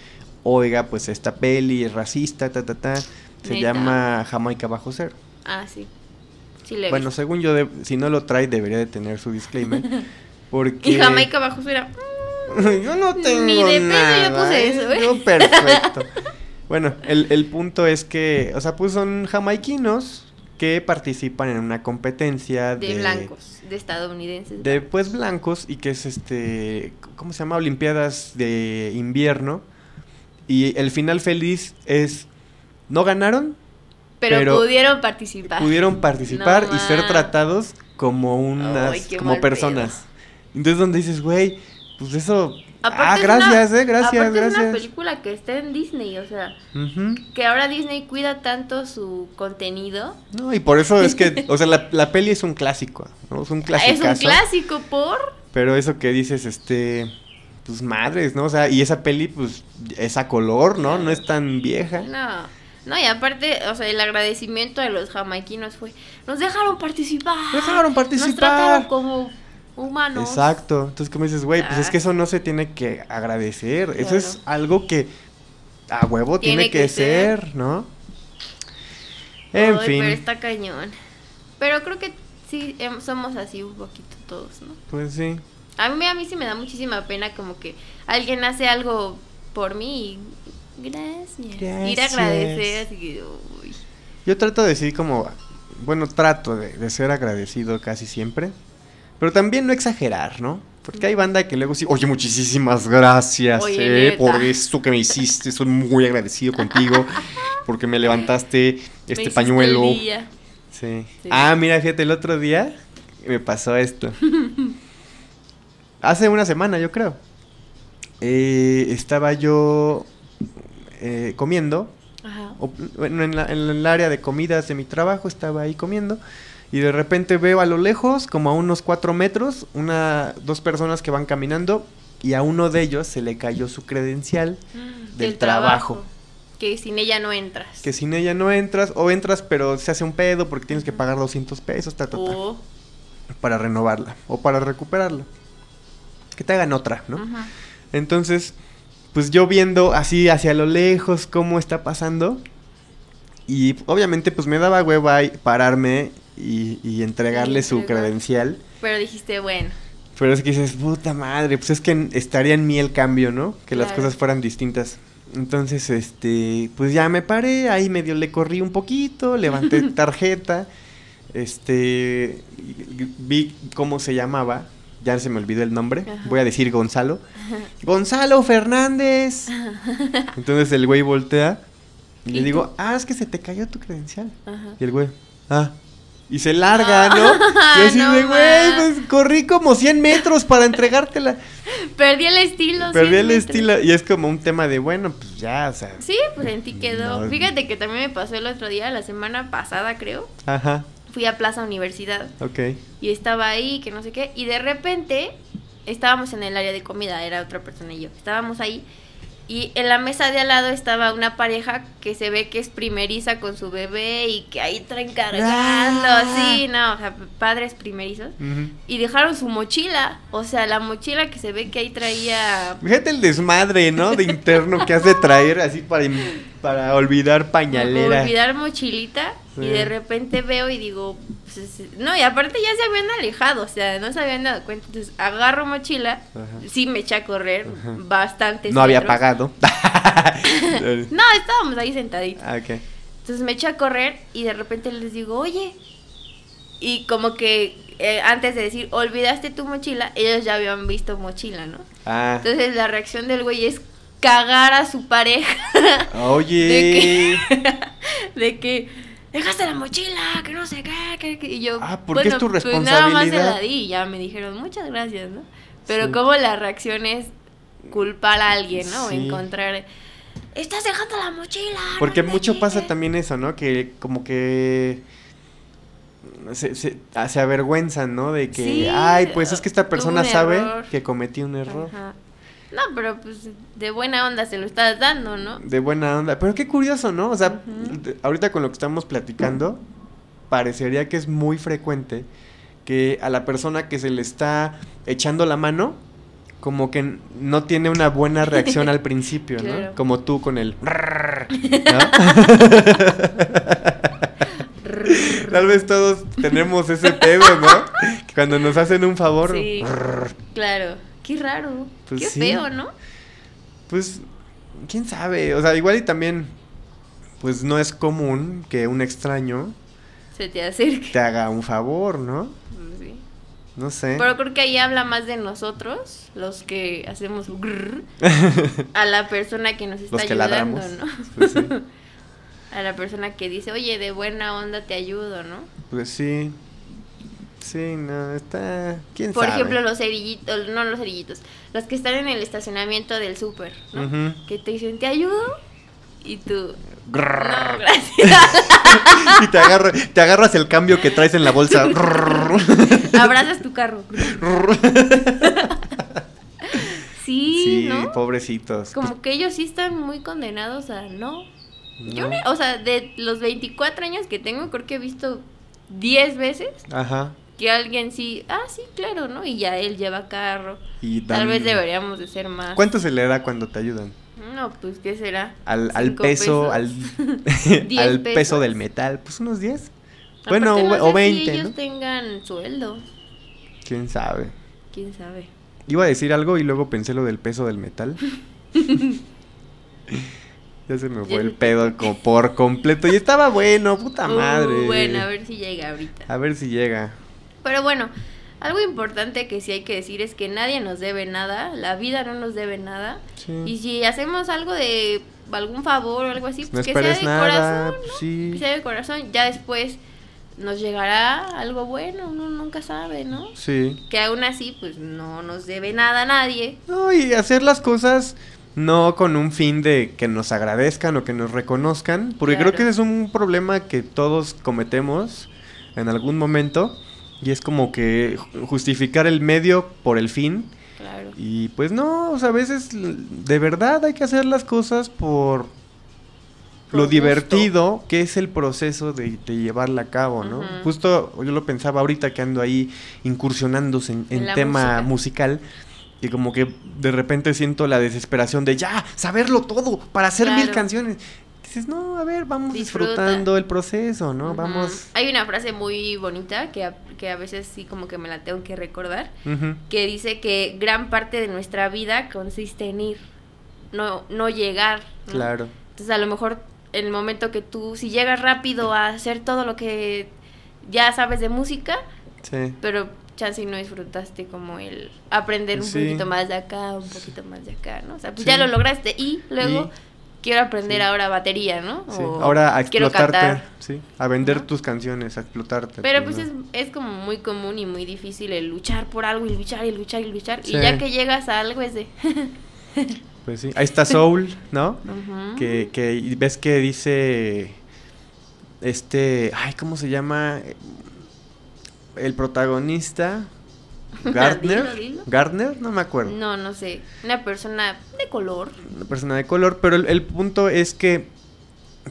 oiga, pues esta peli es racista, ta, ta, ta, se ¿Neta? llama Jamaica Bajo Cero. Ah, sí. Sí le he Bueno, según yo, de- si no lo trae, debería de tener su disclaimer. (laughs) Porque... Y Jamaica bajo era... (laughs) yo no tengo Ni de pedo yo puse eso, ¿eh? Yo perfecto. (laughs) bueno, el, el punto es que, o sea, pues son jamaiquinos que participan en una competencia De, de... blancos, de estadounidenses. De, pues, blancos y que es, este, ¿cómo se llama? Olimpiadas de invierno. Y el final feliz es, no ganaron, Pero, Pero pudieron participar. pudieron participar No y ser tratados como unas, Ay, como personas. Entonces donde dices, güey, pues eso... Aparte ah, gracias, una- eh, gracias, aparte es una gracias. película que está en Disney, o sea, que ahora Disney cuida tanto su contenido. No, y por eso es que, o sea, la, la peli es un clásico, ¿no? Es un clásico. es un clásico por... Pero eso que dices, este, pues madres, ¿no? O sea, y esa peli, pues, es a color, ¿no? No es tan vieja. No, no, y aparte, o sea, el agradecimiento de los jamaiquinos fue, nos dejaron participar. Dejaron Nos trataron participar. como humanos. Exacto. Entonces, como dices, güey, pues es que Ah. eso no se tiene que agradecer. Eso es algo que a huevo tiene, Tiene que, que ser. ser, ¿no? En Ay, fin, Pero está cañón. Pero creo que sí, em, somos así un poquito todos, ¿no? pues sí. A mí, a mí sí me da muchísima pena como que alguien hace algo por mí y gracias. Ir Gracias. a agradecer, así que, uy. Yo trato de decir como, bueno, trato de, de ser agradecido casi siempre, pero también no exagerar, ¿no? Porque hay banda que luego sí, oye, muchísimas gracias Oye, eh, por esto que me hiciste, estoy muy agradecido contigo, porque me levantaste (laughs) este pañuelo. el día. Sí. Sí. Ah, mira, fíjate, el otro día me pasó esto. (laughs) Hace una semana, yo creo. Eh, estaba yo eh, comiendo Ajá. o, bueno, en, la- en el área de comidas de mi trabajo estaba ahí comiendo y de repente veo a lo lejos, como a unos cuatro metros, una, dos personas que van caminando y a uno de ellos se le cayó su credencial Mm, del trabajo. Que sin ella no entras. Que sin ella no entras o entras pero se hace un pedo porque tienes que pagar 200 pesos ta, ta, ta, O- para renovarla o para recuperarla. Que te hagan otra, ¿no? Ajá. Entonces, pues yo viendo así hacia lo lejos cómo está pasando. Y obviamente pues me daba hueva pararme y, y entregarle su credencial. Pero dijiste, bueno, Pero es que dices, puta madre, pues es que estaría en mí el cambio, ¿no? Que las Claro. cosas fueran distintas. Entonces, este, pues ya me paré, ahí medio le corrí un poquito, levanté (laughs) tarjeta, este, vi cómo se llamaba, ya se me olvidó el nombre, Ajá. voy a decir Gonzalo. Gonzalo Fernández. (laughs) Entonces el güey voltea y, ¿Y le tú? digo, ah, es que se te cayó tu credencial. Y el güey, ah. Y se larga, ¿no? (laughs) Y así No de, güey, pues corrí como 100 metros para entregártela. (laughs) Perdí el estilo. Perdí 100 el metros. estilo. Y es como un tema de, bueno, pues ya, o sea. Sí, pues en ti quedó. No. Fíjate que también me pasó el otro día, la semana pasada creo. Ajá, Fui a Plaza Universidad ok. y estaba ahí, que no sé qué. Y de repente estábamos en el área de comida, era otra persona y yo. Estábamos ahí y en la mesa de al lado estaba una pareja que se ve que es primeriza con su bebé y que ahí traen cargando, Ah. así, no, o sea, padres primerizos. Ujú. Y dejaron su mochila, o sea, la mochila que se ve que ahí traía Fíjate el desmadre, ¿no? De interno que has de traer así para, para olvidar pañalera. olvidar mochilita Sí. y de repente veo y digo, no, y aparte ya se habían alejado, o sea, no se habían dado cuenta. Entonces agarro mochila, Ajá. sí me eché a correr bastante. No había pagado. (laughs) (laughs) No, estábamos ahí sentaditos. Ah. Entonces me eché a correr y de repente les digo, oye. Y como que eh, antes de decir, olvidaste tu mochila, ellos ya habían visto mochila, ¿no? Ah, Entonces la reacción del güey es cagar a su pareja. oye. (laughs) de que, de que dejaste la mochila, que no sé qué, que, que-". y yo, Ah, porque es tu pues nada más se responsabilidad. la di y ya me dijeron muchas gracias, ¿no? Pero Sí. como la reacción es culpar a alguien, ¿no? Sí. encontrar, estás dejando la mochila. Porque mucho pasa dije". también eso, ¿no? Que como que se, se, se avergüenzan, ¿no? De que, Sí, ay, pues es que esta persona sabe que cometí un error. Ajá. No, pero pues de buena onda se lo estás dando, ¿no? De buena onda. Pero qué curioso, ¿no? O sea, ahorita con lo que estamos platicando, parecería que es muy frecuente que a la persona que se le está echando la mano, como que no tiene una buena reacción al (laughs) principio, ¿no? Claro. Como tú con el... (laughs) ¿no? (laughs) Tal vez todos tenemos ese pedo, ¿no? Cuando nos hacen un favor... Sí. Claro. Qué raro. Pues Qué sí. feo, ¿no? Pues, quién sabe. O sea, igual y también, pues no es común que un extraño Se te acerque. te haga un favor, ¿no? Sí. No sé. Pero creo que ahí habla más de nosotros, los que hacemos grrr, (laughs) a la persona que nos está Los que ayudando, ladramos. ¿no? Pues sí. (laughs) A la persona que dice, oye, de buena onda te ayudo, ¿no? Pues sí. Sí, no, está. ¿Quién Por sabe? ejemplo, los cerillitos, no los cerillitos, los que están en el estacionamiento del súper, ¿no? Que te dicen, ¿te ayudo? Y tú, Grrr. no, (laughs) gracias. y te, agarra- te agarras el cambio que traes en la bolsa. (laughs) Abrazas tu carro. sí, sí, ¿no? pobrecitos. Como que ellos sí están muy condenados a no. Yo, o sea, de los 24 años que tengo, creo que he visto 10 veces Ajá. Que alguien sí, ah, sí, claro, ¿no? Y ya él lleva carro. Y Tal vez deberíamos de ser más. ¿Cuánto se le da cuando te ayudan? No, pues, ¿qué será? Al, al peso, pesos. al, (laughs) (laughs) al pesos. peso del metal. Pues unos 10. Aparte, Bueno, no o- sé o si 20, ellos ¿no? tengan sueldo. ¿Quién sabe? ¿Quién sabe? Iba a decir algo y luego pensé lo del peso del metal. (laughs) ya se me fue el pedo por completo. Y estaba bueno, puta Uh, madre. bueno, a ver si llega ahorita. A ver si llega. Pero bueno, algo importante que sí hay que decir es que nadie nos debe nada, la vida no nos debe nada. Sí. Y si hacemos algo de algún favor o algo así, no pues que sea de nada. corazón, ¿no? sí. Que sea de corazón, ya después nos llegará algo bueno, uno nunca sabe, ¿no? Sí. Que aún así, pues no nos debe nada a nadie. No, y hacer las cosas no con un fin de que nos agradezcan o que nos reconozcan, porque creo que ese es un problema que todos cometemos en algún momento y es como que ju- justificar el medio por el fin Claro. y pues no, o sea, a veces de verdad hay que hacer las cosas por Por lo gusto. divertido que es el proceso de, de llevarla a cabo, ¿no? Justo yo lo pensaba ahorita que ando ahí incursionándose en, En tema música. musical. Y como que de repente siento la desesperación de ya, saberlo todo para hacer mil canciones. Dices, no, a ver, vamos Disfruta. disfrutando el proceso, ¿no? Vamos. Hay una frase muy bonita que a, que a veces sí como que me la tengo que recordar, que dice que gran parte de nuestra vida consiste en ir, no, no llegar. ¿no? Claro. Entonces a lo mejor en el momento que tú, si llegas rápido a hacer todo lo que ya sabes de música, Sí. pero chance no disfrutaste como el aprender un Sí. poquito más de acá, un poquito más de acá, ¿no? O sea, pues Sí. ya lo lograste y luego Y- quiero aprender Sí. ahora batería, ¿no? Sí. O Ahora a quiero explotarte, sí, a vender ¿No? tus canciones, a explotarte. Pero pues es, es como muy común y muy difícil el luchar por algo y luchar y luchar y luchar. Sí. Y ya que llegas a algo es de... (laughs) Pues sí, ahí está Soul, ¿no? Ujú. que, que ves que dice este, ay, ¿cómo se llama? El protagonista (laughs) Gardner, Dilo, dilo. Gardner, no me acuerdo, No, no sé. Una persona de color. una persona de color, pero el, el punto es que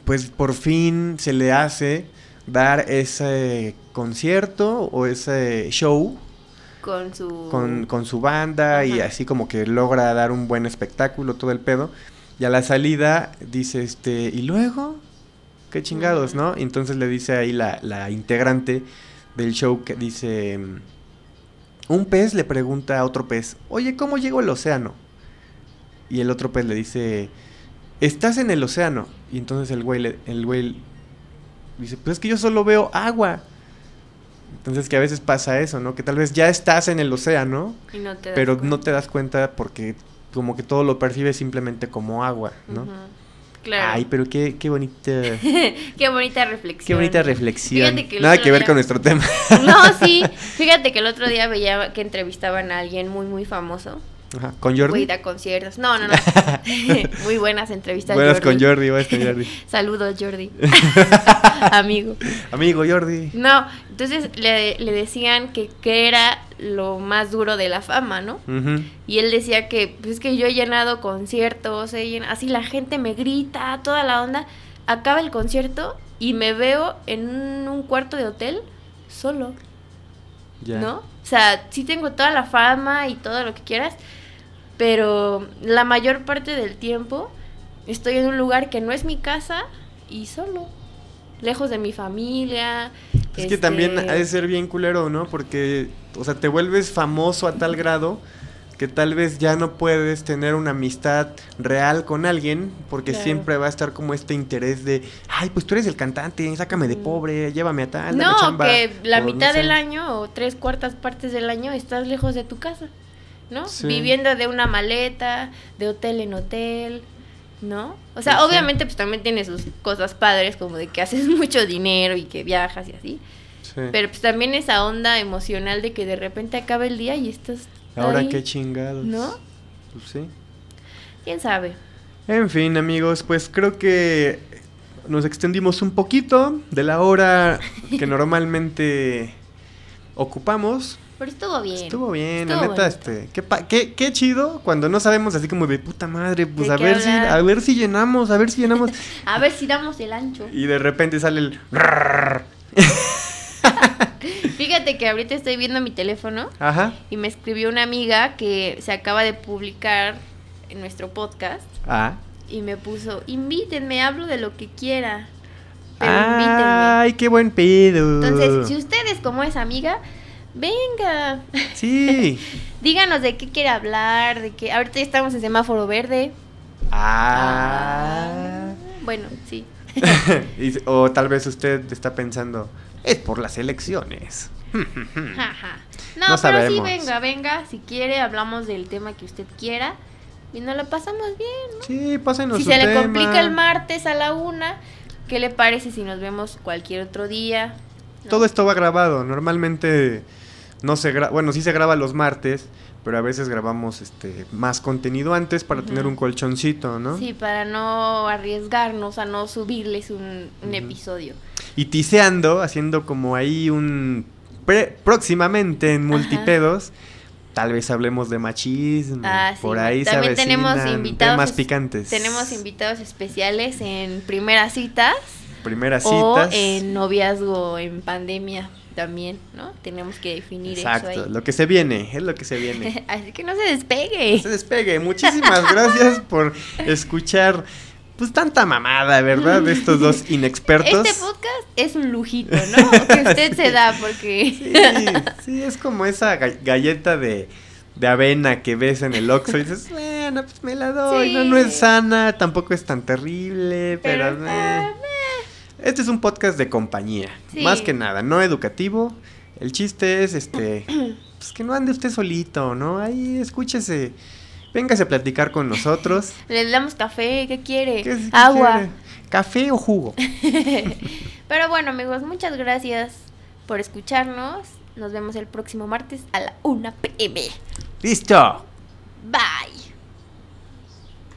pues por fin se le hace dar ese concierto o ese show Con su... con, con su banda y así como que logra dar un buen espectáculo, todo el pedo. Y a la salida dice, este, ¿y luego? ¿Qué chingados, no? Y entonces le dice ahí la, la integrante del show que dice, un pez le pregunta a otro pez, oye, ¿cómo llego al océano? Y el otro pez le dice, estás en el océano. Y entonces el güey, le- el güey dice, pues es que yo solo veo agua. Entonces que a veces pasa eso, ¿no? Que tal vez ya estás en el océano, Y no pero cuenta. no te das cuenta porque como que todo lo percibes simplemente como agua, ¿no? Claro. Ay, pero qué, qué bonita, (laughs) Qué bonita reflexión. qué bonita reflexión. Que Nada que ver día- con nuestro tema. (laughs) No, sí. (laughs) Fíjate que el otro día veía que entrevistaban a alguien muy, muy famoso. Ajá, ¿Con Jordi? Güey, da conciertos. No, no, no. muy buenas entrevistas. Buenas con Jordi. Buenas con Jordi. Saludos, Jordi. Amigo. Amigo Jordi. No, entonces le, le decían que, que era lo más duro de la fama, ¿no? Y él decía que, pues es que yo he llenado conciertos, he así la gente me grita, toda la onda. Acaba el concierto y me veo en un, un cuarto de hotel solo, Ya. ¿no? O sea, sí tengo toda la fama y todo lo que quieras, pero la mayor parte del tiempo estoy en un lugar que no es mi casa y solo, lejos de mi familia. Es que también este, ha de ser bien culero, ¿no? Porque, o sea, te vuelves famoso a tal grado que tal vez ya no puedes tener una amistad real con alguien porque Claro. siempre va a estar como este interés de, ay, pues tú eres el cantante, sácame de Mm. pobre, llévame a tal, No, chamba", que la o no mitad sé. del año o tres cuartas partes del año estás lejos de tu casa, ¿no? Sí. Viviendo de una maleta, de hotel en hotel, ¿no? O sea, Pues sí. obviamente pues también tiene sus cosas padres como de que haces (laughs) mucho dinero y que viajas y así, Sí. pero pues también esa onda emocional de que de repente acaba el día y estás Ahora ahí, qué chingados. ¿no? Pues sí. ¿Quién sabe? En fin, amigos, pues creo que nos extendimos un poquito de la hora que (laughs) normalmente ocupamos. Pero estuvo bien. Estuvo bien, la neta, bonito. este, qué, pa- qué, qué chido cuando no sabemos así como de puta madre, pues ¿De a ver si, a ver si llenamos, a ver si llenamos. (laughs) A ver si damos el ancho. y de repente sale el (laughs) Fíjate que ahorita estoy viendo mi teléfono Ajá. y me escribió una amiga que se acaba de publicar en nuestro podcast Ah. y me puso, invítenme, hablo de lo que quiera, pero invítenme. Ay, qué buen pedo. Entonces, si ustedes como esa amiga, venga, Sí. (laughs) díganos de qué quiere hablar, de que ahorita ya estamos en semáforo verde. Ah. Bueno, sí. (laughs) Y- o tal vez usted está pensando, es por las elecciones. (laughs) No, No pero sí, venga, venga, si quiere hablamos del tema que usted quiera y nos la pasamos bien. Sí, pásenos Si su se le complica el martes a la una, ¿qué le parece si nos vemos cualquier otro día? ¿No? Todo esto va grabado. Normalmente no se graba, bueno, sí se graba los martes, pero a veces grabamos este más contenido antes para tener un colchoncito, ¿no? Sí, para no arriesgarnos a no subirles un, un episodio. Y tiseando, haciendo como ahí un pre- próximamente en multipedos. Tal vez hablemos de machismo. Ah, sí, por ahí también se tenemos invitados temas es- picantes. Tenemos invitados especiales en primeras citas Primeras o citas. en noviazgo en pandemia también, ¿no? Tenemos que definir Exacto, eso ahí. lo que se viene, es lo que se viene. (laughs) Así que no se despegue. se despegue. Muchísimas (laughs) gracias por escuchar pues tanta mamada, ¿verdad? De estos dos (laughs) inexpertos. Este podcast es un lujito, ¿no? Que usted se da porque... Sí, sí, es como esa ga- galleta de, de avena que ves en el Oxxo y dices, bueno, pues me la doy, no, no es sana, tampoco es tan terrible, pero... Pero, eh. Este es un podcast de compañía, Sí. más que nada, no educativo. El chiste es, este, (clears throat) pues que no ande usted solito, ¿no? Ahí escúchese, véngase a platicar con nosotros. (laughs) Le damos café, ¿qué quiere? ¿Qué- qué Agua. quiere? ¿Café o jugo? (laughs) Pero bueno, amigos, muchas gracias por escucharnos. Nos vemos el próximo martes a la 1 pm. ¡Listo! Bye.